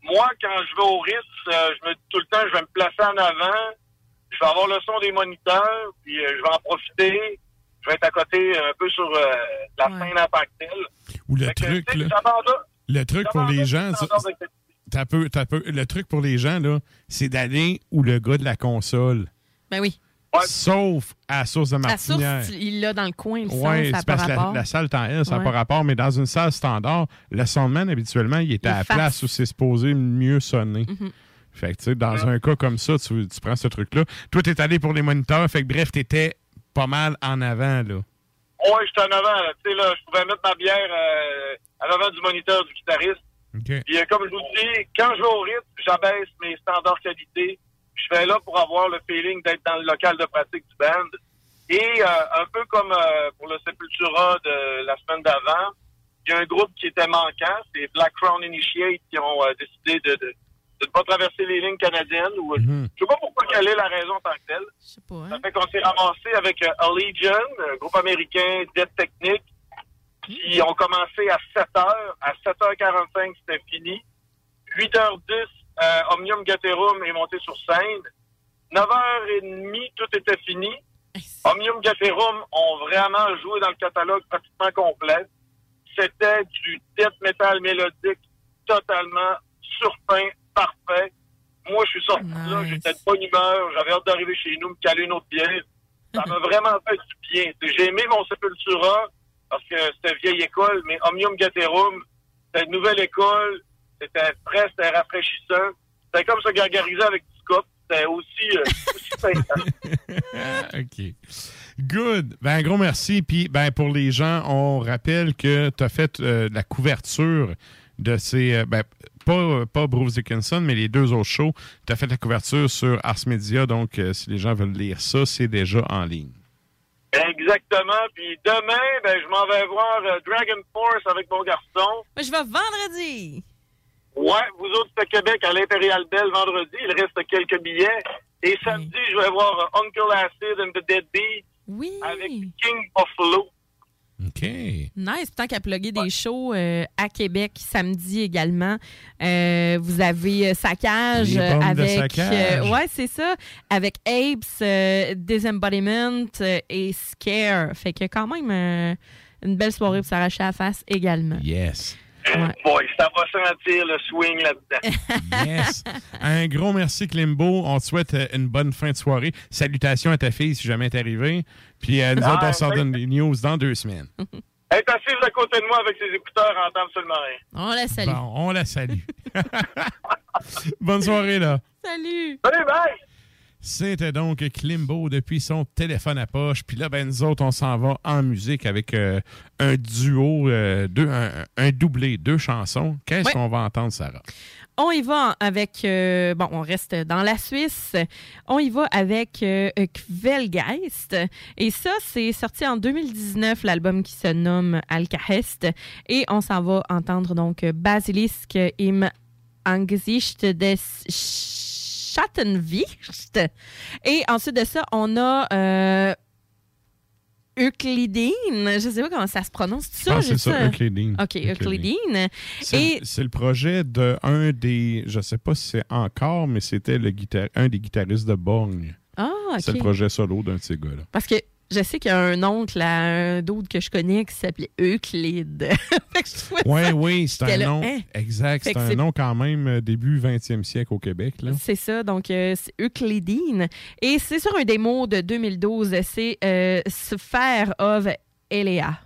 Moi, quand je vais au Ritz, euh, je me dis tout le temps, je vais me placer en avant, je vais avoir le son des moniteurs, puis euh, je vais en profiter. Je vais être à côté un peu sur euh, la scène en tant que telle. Ou le Fait truc, là. Le truc pour les gens, peu, t'as peu- le truc pour les gens, là, c'est d'aller où le gars de la console. Ben oui. Sauf à la source de La source, Martinière. tu- il l'a dans le coin, le son, Oui, ça pas parce que la, la salle temps elle, ça n'a Ouais. pas rapport, mais dans une salle standard, le soundman, habituellement, il est Il à la place où c'est supposé mieux sonner. Mhm. Fait que, tu sais, dans un cas comme ça, tu, tu prends ce truc-là. Toi, t'es allé pour les moniteurs, fait que bref, t'étais pas mal en avant, là. Ouais, j'étais en avant. là. Tu sais, là, je pouvais mettre ma bière euh, à l'avant du moniteur du guitariste. OK. Puis, euh, comme je vous dis, quand je vais au rythme, j'abaisse mes standards qualité. Je vais là pour avoir le feeling d'être dans le local de pratique du band. Et euh, un peu comme euh, pour le Sepultura de la semaine d'avant, il y a un groupe qui était manquant, c'est Black Crown Initiate qui ont euh, décidé de, de, de ne pas traverser les lignes canadiennes. Ou, Mhm. Je sais pas pourquoi quelle est la raison en tant que telle. Je sais pas, hein. Ça fait qu'on s'est ramassé avec euh, Allegiant, un groupe américain d'aide technique, qui ont commencé à 7 h. À 7h45, c'était fini. 8h10, euh, Omnium Gaterum est monté sur scène. 9h30, tout était fini. Omnium Gaterum ont vraiment joué dans le catalogue pratiquement complet. C'était du death metal mélodique totalement surpeint, parfait. Moi, je suis sorti là, j'étais de bonne humeur, j'avais hâte d'arriver chez nous, me caler une autre bière. Ça m'a *laughs* vraiment fait du bien. J'ai aimé mon Sepultura parce que c'était vieille école, mais Omnium Gaterum, c'était une nouvelle école, c'était frais, c'était rafraîchissant. C'était comme se gargariser avec du scope. C'était aussi, euh, aussi. *laughs* OK. Good. Ben, un gros merci. Puis, ben, pour les gens, on rappelle que tu as fait euh, la couverture de ces. euh, ben, pas, pas Bruce Dickinson, mais les deux autres shows. Tu as fait la couverture sur Ars Media. Donc, euh, si les gens veulent lire ça, c'est déjà en ligne. Exactement. Puis demain, ben, je m'en vais voir euh, Dragon Force avec mon garçon. Moi, je vais vendredi. Ouais, vous autres, c'est à Québec, à l'Impérial Bell, vendredi. Il reste quelques billets. Et samedi, je vais voir euh, Uncle Acid and the Dead oui. avec King Buffalo. OK. Nice. Tant qu'à plugger des shows euh, à Québec samedi également, euh, vous avez euh, Saccage de avec. Saccage. ouais, c'est ça. Avec Apes, euh, Disembodiment euh, et Scare. Fait que quand même euh, une belle soirée pour s'arracher la face également. Yes. *laughs* Boy, ça va sentir le swing là-dedans. Yes. un gros merci, Klimbo. On te souhaite euh, une bonne fin de soirée. Salutations à ta fille si jamais t'es arrivé. Puis, euh, nous Ah, autres, on s'en ouais. donne des news dans deux semaines. Elle est assise à côté de moi avec ses écouteurs entendre sur le marin. On la salue. Bon, on la salue. *laughs* Bonne soirée, là. Salut. Salut, bye. C'était donc Klimbo depuis son téléphone à poche. Puis là, ben, nous autres, on s'en va en musique avec euh, un duo, euh, deux, un, un doublé, deux chansons. Qu'est-ce Ouais. qu'on va entendre, Sarah? On y va avec. euh, bon, on reste dans la Suisse. On y va avec Kvelgeist. Et ça, c'est sorti en 2019, l'album qui se nomme Alkahest. Et on s'en va entendre donc Basilisk im Angesicht des Schattenwicht. Et ensuite de ça, on a. Euh, Euclidine, je sais pas comment ça se prononce. Ça, Ah, c'est ça, Euclidine. OK, Euclidine. Euclidine. C'est Et le projet de un des, je sais pas si c'est encore, mais c'était le guitar, un des guitaristes de Borgne. Ah. C'est le projet solo d'un de ces gars-là. Parce que je sais qu'il y a un oncle, à un d'autre que je connais, qui s'appelait Euclide. *laughs* Oui, oui, c'est un nom. hein? Exact. C'est un nom quand même euh, début 20e siècle au Québec. C'est ça, donc euh, c'est Euclidine. Et c'est sur un démo de 2012, c'est euh, Sphere of Elea.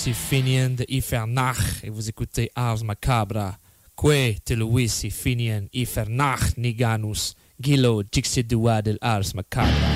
Oui, ici Finian de Ifernach et vous écoutez Ars Macabra. Que te Luisi Finian Ifernach Niganus Gilo Dixidua del Ars Macabra.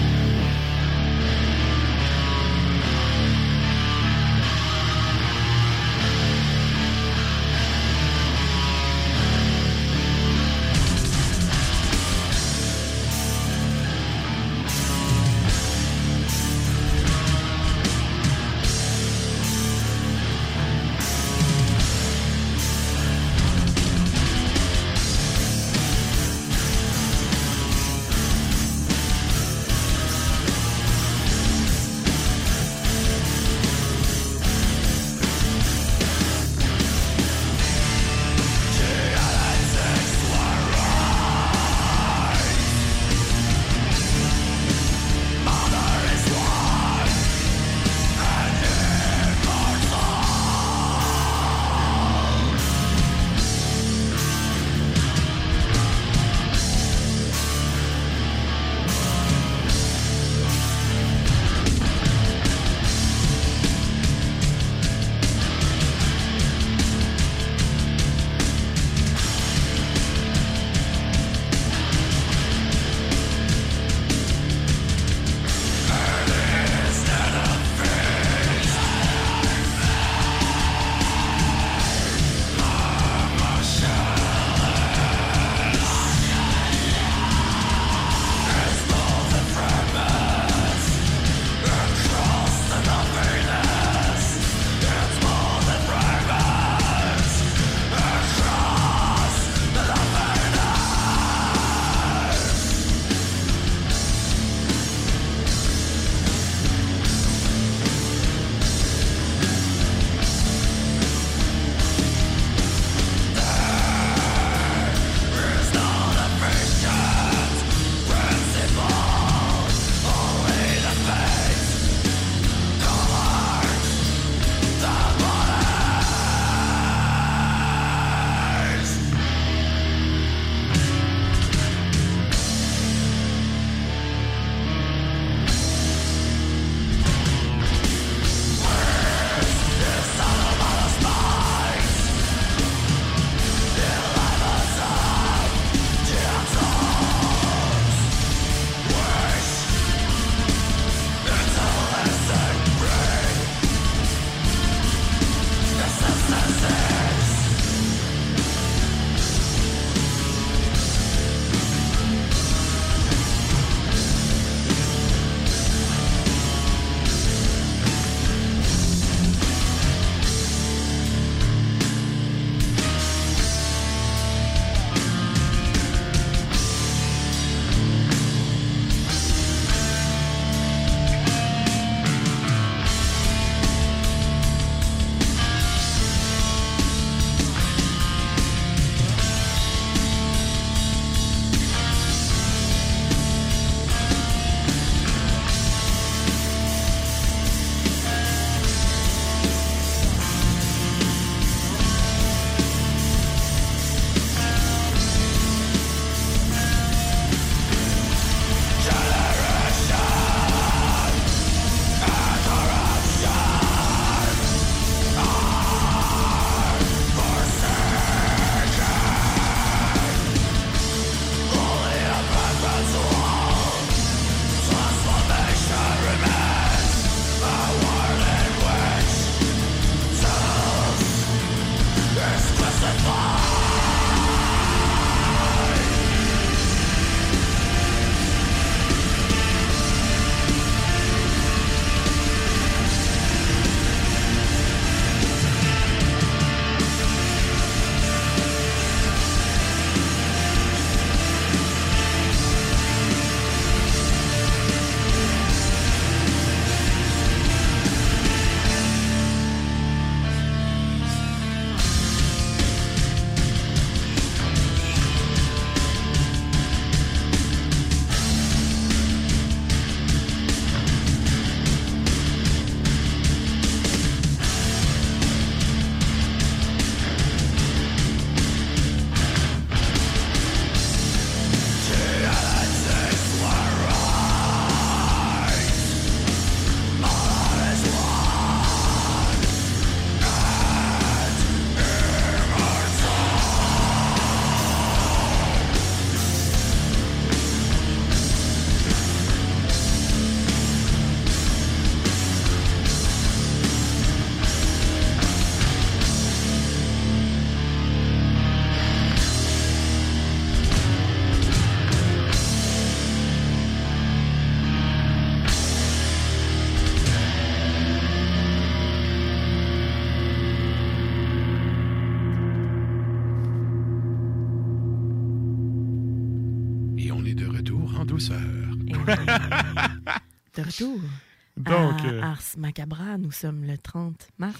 Ars Macabra, nous sommes le 30 mars.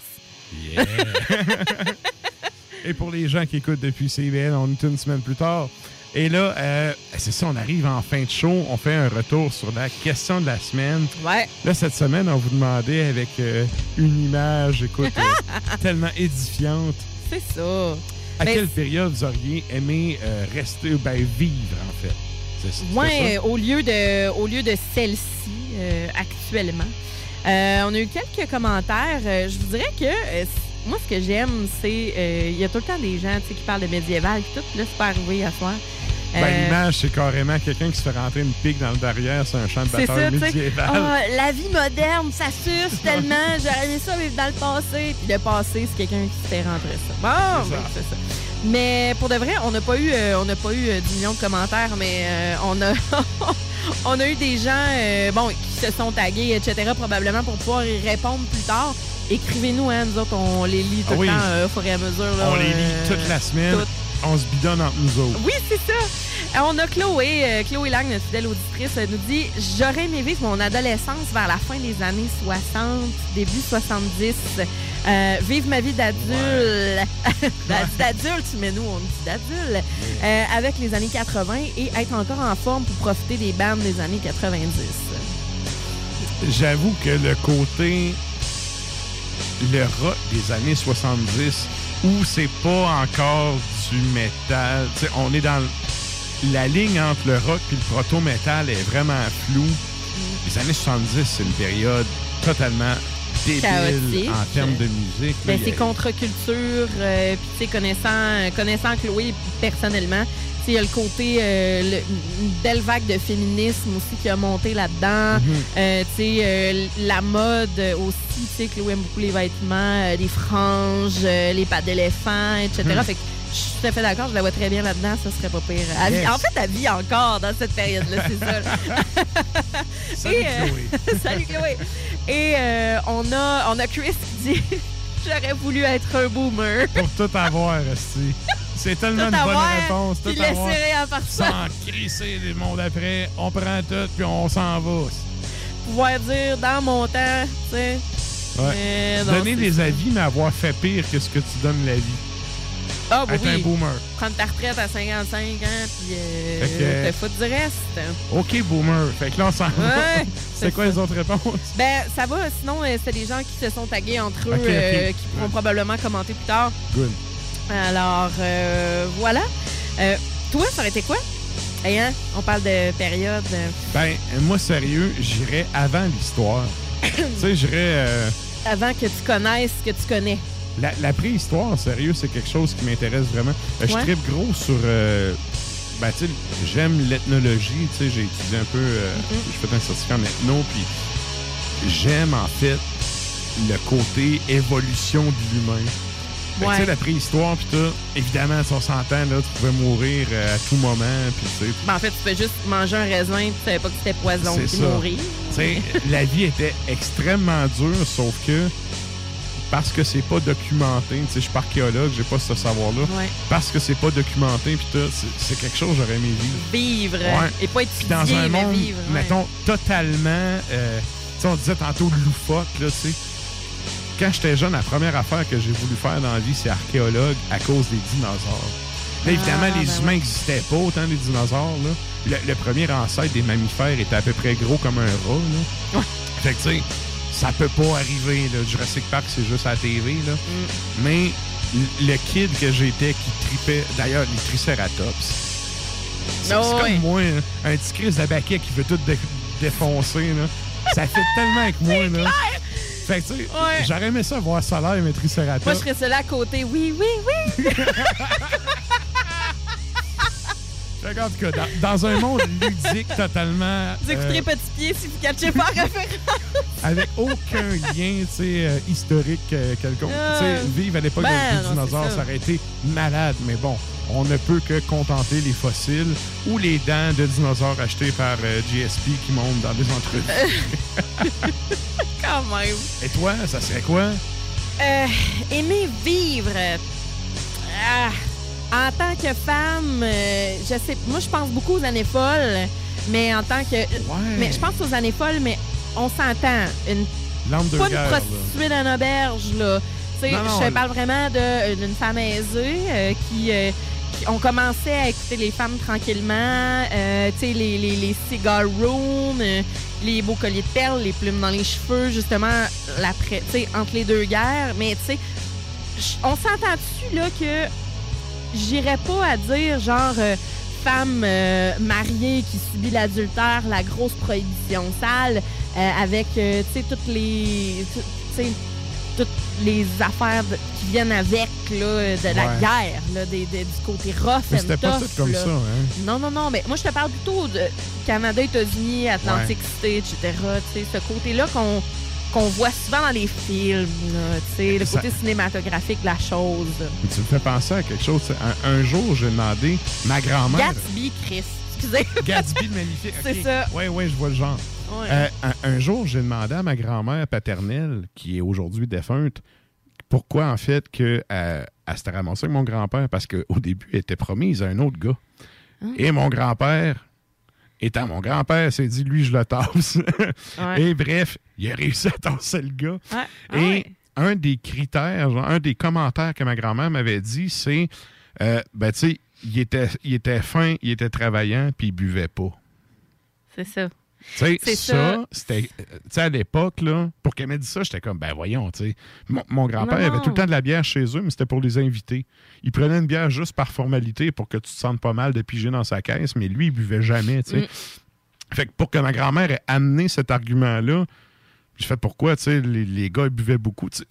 Yeah. *laughs* Et pour les gens qui écoutent depuis CBL, on est une semaine plus tard. Et là, euh, c'est ça, on arrive en fin de show. On fait un retour sur la question de la semaine. Ouais. Là, cette semaine, on vous demandait avec euh, une image, écoute, euh, *laughs* tellement édifiante. C'est ça. À Mais- quelle période vous auriez aimé rester, ben vivre, en fait? C'est- c'est Ouais, ça? au lieu de, au lieu de celle-ci actuellement. Euh, on a eu quelques commentaires. Euh, je vous dirais que euh, moi, ce que j'aime, c'est il y a tout le temps des gens qui parlent de médiéval, puis tout. Là, c'est pas arrivé à soir. Ben, l'image, c'est carrément quelqu'un qui se fait rentrer une pique dans le derrière sur un champ de bataille médiéval. Ah, la vie moderne, ça suce tellement. *laughs* J'aurais aimé ça vivre dans le passé. Puis le passé, c'est quelqu'un qui se fait rentrer ça. Bon, C'est ça. c'est ça. Mais pour de vrai, on n'a pas eu, euh, on n'a pas eu euh, 10 millions de commentaires, mais euh, on a, *laughs* on a eu des gens, bon, qui se sont tagués, etc. Probablement pour pouvoir y répondre plus tard. Écrivez-nous, hein, nous autres, on les lit tout Ah oui. le temps euh, au fur et à mesure. là, on les lit euh, toute la semaine. toutes. On se bidonne entre nous autres. Oui, c'est ça. Euh, On a Chloé, euh, Chloé Lang, notre fidèle auditrice, nous dit J'aurais aimé vivre mon adolescence vers la fin des années 60, début 70. Euh, vivre ma vie d'adulte. D'a- d'adulte, *laughs* mais nous, on dit d'adulte. Euh, avec les années 80 et être encore en forme pour profiter des bandes des années 90. J'avoue que le côté le rock des années 70 où c'est pas encore du métal, tu sais, on est dans la ligne entre le rock et le proto-métal est vraiment floue. Les années 70, c'est une période totalement débile Chaotique. en termes de musique. Ben, c'est a- contre-culture. euh, Puis, tu sais, connaissant, connaissant Chloé personnellement, il y a le côté, euh, le- une belle vague de féminisme aussi qui a monté là-dedans. Mhm. Euh, tu sais, euh, la mode aussi, tu sais, Chloé aime beaucoup les vêtements, les franges, les pattes d'éléphant, etc. Mhm. Fait que je suis tout à fait d'accord, je la vois très bien là-dedans, ça serait pas pire. En fait, elle vit encore dans cette période-là, c'est ça. Salut, Et, Chloé. *laughs* Salut Chloé. Et on, a, on a Chris qui dit J'aurais voulu être un boomer. *laughs* Pour tout avoir, esti. C'est tellement Tout une bonne réponse. Tout avoir. rien par ça. Sans crisser le monde après. On prend tout, puis on s'en va. Pouvoir dire dans mon temps, tu sais. Ouais. Donner des avis, mais avoir fait pire que ce que tu donnes la vie. Ah, Être oui. un boomer. Prendre ta retraite à 55 ans, puis euh, te foutre du reste. OK, boomer. Fait que là, on s'en va. Ouais, *laughs* C'est quoi les autres réponses? Ben, ça va. Sinon, euh, c'est des gens qui se sont tagués entre eux, euh, qui pourront probablement commenter plus tard. Good. Alors, euh, voilà. Toi, ça aurait été quoi? Hey, hein? On parle de période. Ben, moi, sérieux, j'irais avant l'histoire. *coughs* tu sais, j'irais... euh, avant que tu connaisses ce que tu connais. La, la préhistoire, sérieux, c'est quelque chose qui m'intéresse vraiment. Euh, Je Ouais. tripe gros sur... euh, ben, tu sais, j'aime l'ethnologie. Tu sais, j'ai étudié un peu... euh, Mm-hmm. J'ai fait un certificat en ethno, puis j'aime, en fait, le côté évolution de l'humain. Ouais. Tu sais, la préhistoire, puis tout, évidemment, si on s'entend, là, tu pouvais mourir euh, à tout moment, puis tu sais, Ben, en fait, tu peux juste manger un raisin, tu savais pas que c'était poison, puis mourir. Tu sais, *laughs* la vie était extrêmement dure, sauf que parce que c'est pas documenté, tu sais, je suis pas archéologue, j'ai pas ce savoir-là. Ouais. Parce que c'est pas documenté, puis c'est- quelque chose que j'aurais aimé vivre. Vivre. Ouais. Et pas étudier, dans un mais monde, vivre. ouais. mettons, totalement, euh, tu sais, on disait tantôt loufoque, là, tu sais. Quand j'étais jeune, la première affaire que j'ai voulu faire dans la vie, c'est archéologue à cause des dinosaures. Là, évidemment, Ah, les ben humains n'existaient pas autant les dinosaures. Là. Le, le premier ancêtre des mammifères était à peu près gros comme un rat. Là. Fait que, tu sais, ça peut pas arriver. Là. Jurassic Park, c'est juste à la TV. Là. Mm. Mais le kid que j'étais qui tripait, d'ailleurs, les Triceratops. C'est Oh, c'est comme moi, hein, un petit Chris de baquet qui veut tout dé- défoncer. Là. Ça fait *laughs* tellement avec moi. Là. Fait que, tu sais, Ouais. j'aurais aimé ça voir Solaire mais Triceratops. Moi, je serais celle-là à côté. Oui, oui, oui. *laughs* Cas, dans, dans un monde ludique totalement. Vous écouterez euh, Petit Pied si vous ne catchez pas *laughs* référence. Avec aucun lien euh, historique euh, quelconque. Euh, vivre à l'époque ben, des dinosaures, ça. ça. aurait été malade. Mais bon, on ne peut que contenter les fossiles ou les dents de dinosaures achetées par euh, GSP qui montent dans des entrevues. *laughs* Quand même. Et toi, ça serait quoi? Euh, aimer vivre. Ah, en tant que femme, je sais, moi, je pense beaucoup aux années folles, mais en tant que. Mais je pense aux années folles, mais on s'entend. Une, de pas guerre, une prostituée d'une auberge, là. Tu sais, je parle vraiment de- d'une femme aisée euh, qui. euh, qui- on commençait à écouter les femmes tranquillement, euh, tu sais, les, les, les cigar rooms, euh, les beaux colliers de perles, les plumes dans les cheveux, justement, l'après, tu sais, entre les deux guerres. Mais, tu sais, on s'entend dessus, là, que j'irais pas à dire, genre, euh, femme euh, mariée qui subit l'adultère, la grosse prohibition sale, euh, avec, euh, tu sais, toutes les... toutes les affaires de- qui viennent avec là, de la Ouais. guerre, là, des- des- du côté rough Mais and c'était pas tough, tout comme là. ça, hein? Non, non, non, mais moi, je te parle plutôt de Canada, États-Unis, Atlantic City, etc. Tu sais, ce côté-là qu'on qu'on voit souvent dans les films, sais, le Ça- côté cinématographique de la chose. Tu me fais penser à quelque chose. Un, un jour, j'ai demandé ma grand-mère. Gatsby, Chris. Excusez. Gatsby le *laughs* magnifique. C'est ça. Oui, oui, je vois le genre. Ouais. Euh, un, un jour, j'ai demandé à ma grand-mère paternelle, qui est aujourd'hui défunte, pourquoi, en fait, que, euh, elle s'était ramassée avec mon grand-père, parce qu'au début, elle était promise à un autre gars. Ah. Et mon grand-père, étant mon grand-père, s'est dit, lui, je le tasse. *laughs* Ouais. Et bref, il a réussi à tasser le gars. Ouais. Ah Et ouais. un des critères, genre, un des commentaires que ma grand-mère m'avait dit, c'est, euh, ben, tu sais, il était, il était fin, il était travaillant, puis il buvait pas. C'est ça. Tu sais, ça, ça. c'était. euh, Tu sais, à l'époque, là, pour qu'elle m'ait dit ça, j'étais comme, ben voyons, tu sais. Mon, mon grand-père avait tout le temps de la bière chez eux, mais c'était pour les invités. Il prenait une bière juste par formalité pour que tu te sentes pas mal de piger dans sa caisse, mais lui, il buvait jamais, tu sais. Mm. Fait que pour que ma grand-mère ait amené cet argument-là, j'ai fait pourquoi, tu sais, les, les gars, ils buvaient beaucoup, tu sais.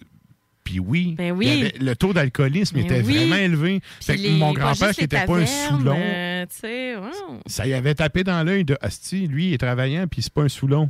Puis oui, Ben oui. il y avait- le taux d'alcoolisme Ben était oui. vraiment élevé. Fait que mon grand-père, qui les était pas un Soulon, euh, ça y avait tapé dans l'œil de Asti, lui, il est travaillant, puis c'est pas un Soulon.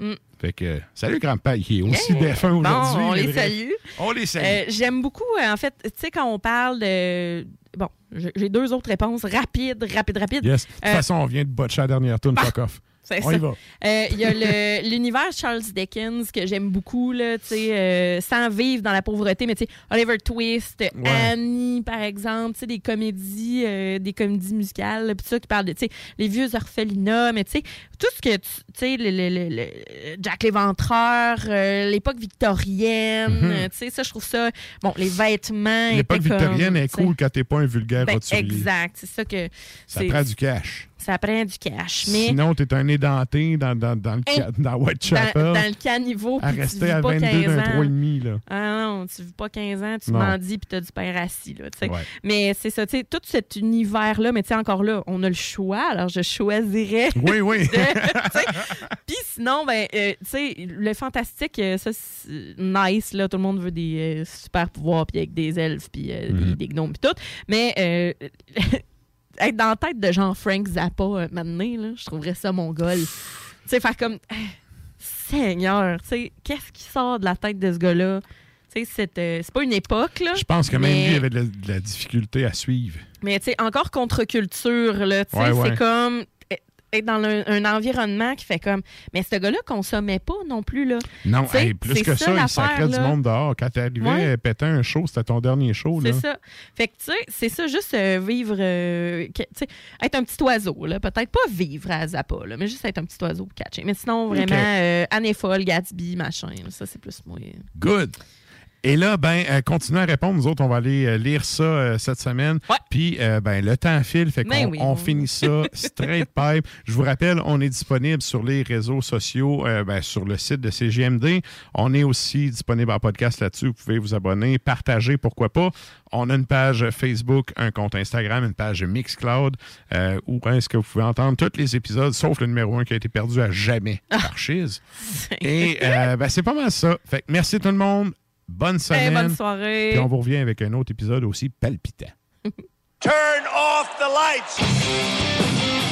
Mm. Fait que, salut grand-père, il est aussi Yeah. défunt Bon, aujourd'hui. on mais les salue. On les salue. Euh, J'aime beaucoup, euh, en fait, tu sais, quand on parle de. Bon, j'ai deux autres réponses rapides, rapides, rapides. yes. De toute Euh, façon, on vient de botcher la dernière tune, *laughs* fuck off. C'est on ça. y va. Euh, Il y a le- *laughs* l'univers Charles Dickens que j'aime beaucoup, là, tu sais, euh, sans vivre dans la pauvreté, mais tu sais, Oliver Twist, Annie, par exemple, tu sais, des comédies, euh, des comédies musicales, là, puis ça, qui parlent de, tu sais, les vieux orphelinats, mais tu sais, tout ce que, tu tu sais, le, le- le- le- Jack l'Éventreur, euh, l'époque victorienne, Mhm. euh, tu sais, ça, je trouve ça, bon, les vêtements. L'époque étaient comme, victorienne est tu sais, cool quand t'es pas un vulgaire ben, roturier. exact, c'est ça que. Ça c'est- prend du cash. Ça prend du cash, mais. Sinon, t'es un édenté dans, dans, dans, le ca- dans Whitechapel. dans, dans le caniveau. à rester à pas 22 15 d'un ans. 3,5, là. Ah non, tu vis pas 15 ans, tu mendis puis tu as du père assis. Là. Ouais. Mais c'est ça, tu sais, tout cet univers-là, mais tu sais, encore là, on a le choix, alors je choisirais. *laughs* Oui, oui. *laughs* Puis sinon, ben, euh, tu sais, le fantastique, euh, ça, c'est nice, là, tout le monde veut des euh, super pouvoirs, puis avec des elfes, puis euh, des, des gnomes, puis tout. Mais euh, être dans la tête de Jean-Frank Zappa, euh, maintenant, là, je trouverais ça mon goal. Tu sais, faire comme. eh, Seigneur, tu sais, qu'est-ce qui sort de la tête de ce gars-là? Tu sais, c'est euh, pas une époque, là. Je pense que même mais- lui avait de la, de la difficulté à suivre. mais tu sais, encore contre-culture, là, tu sais, Ouais, ouais. c'est comme être dans un, un environnement qui fait comme... Mais ce gars-là consommait pas non plus, là. Non, hey, plus que ça, il l'affaire, sacrait du monde dehors. Quand t'es arrivé Ouais. péter un show, c'était ton dernier show. là. C'est ça. Fait que, tu sais, c'est ça, juste euh, vivre... euh, que- tu sais, être un petit oiseau, là. Peut-être pas vivre à Zappa, là, mais juste être un petit oiseau catché. Mais sinon, vraiment, Ok. euh, Année folle, Gatsby, machin, là, ça, c'est plus moi. Good. Et là, ben, euh, continuez à répondre. Nous autres, on va aller euh, lire ça euh, cette semaine. Puis, euh, ben, le temps file, fait qu'on Ben oui. on finit ça *laughs* straight pipe. Je vous rappelle, on est disponible sur les réseaux sociaux, euh, ben, sur le site de CGMD. On est aussi disponible en podcast là-dessus. Vous pouvez vous abonner, partager, pourquoi pas. On a une page Facebook, un compte Instagram, une page Mixcloud, euh, où est-ce que vous pouvez entendre tous les épisodes, sauf le numéro 1 qui a été perdu à jamais par Chiz. *laughs* Et euh, ben, c'est pas mal ça. Fait que merci tout le monde. Bonne semaine. bonne soirée. Puis on vous revient avec un autre épisode aussi palpitant. *laughs* Turn off the lights.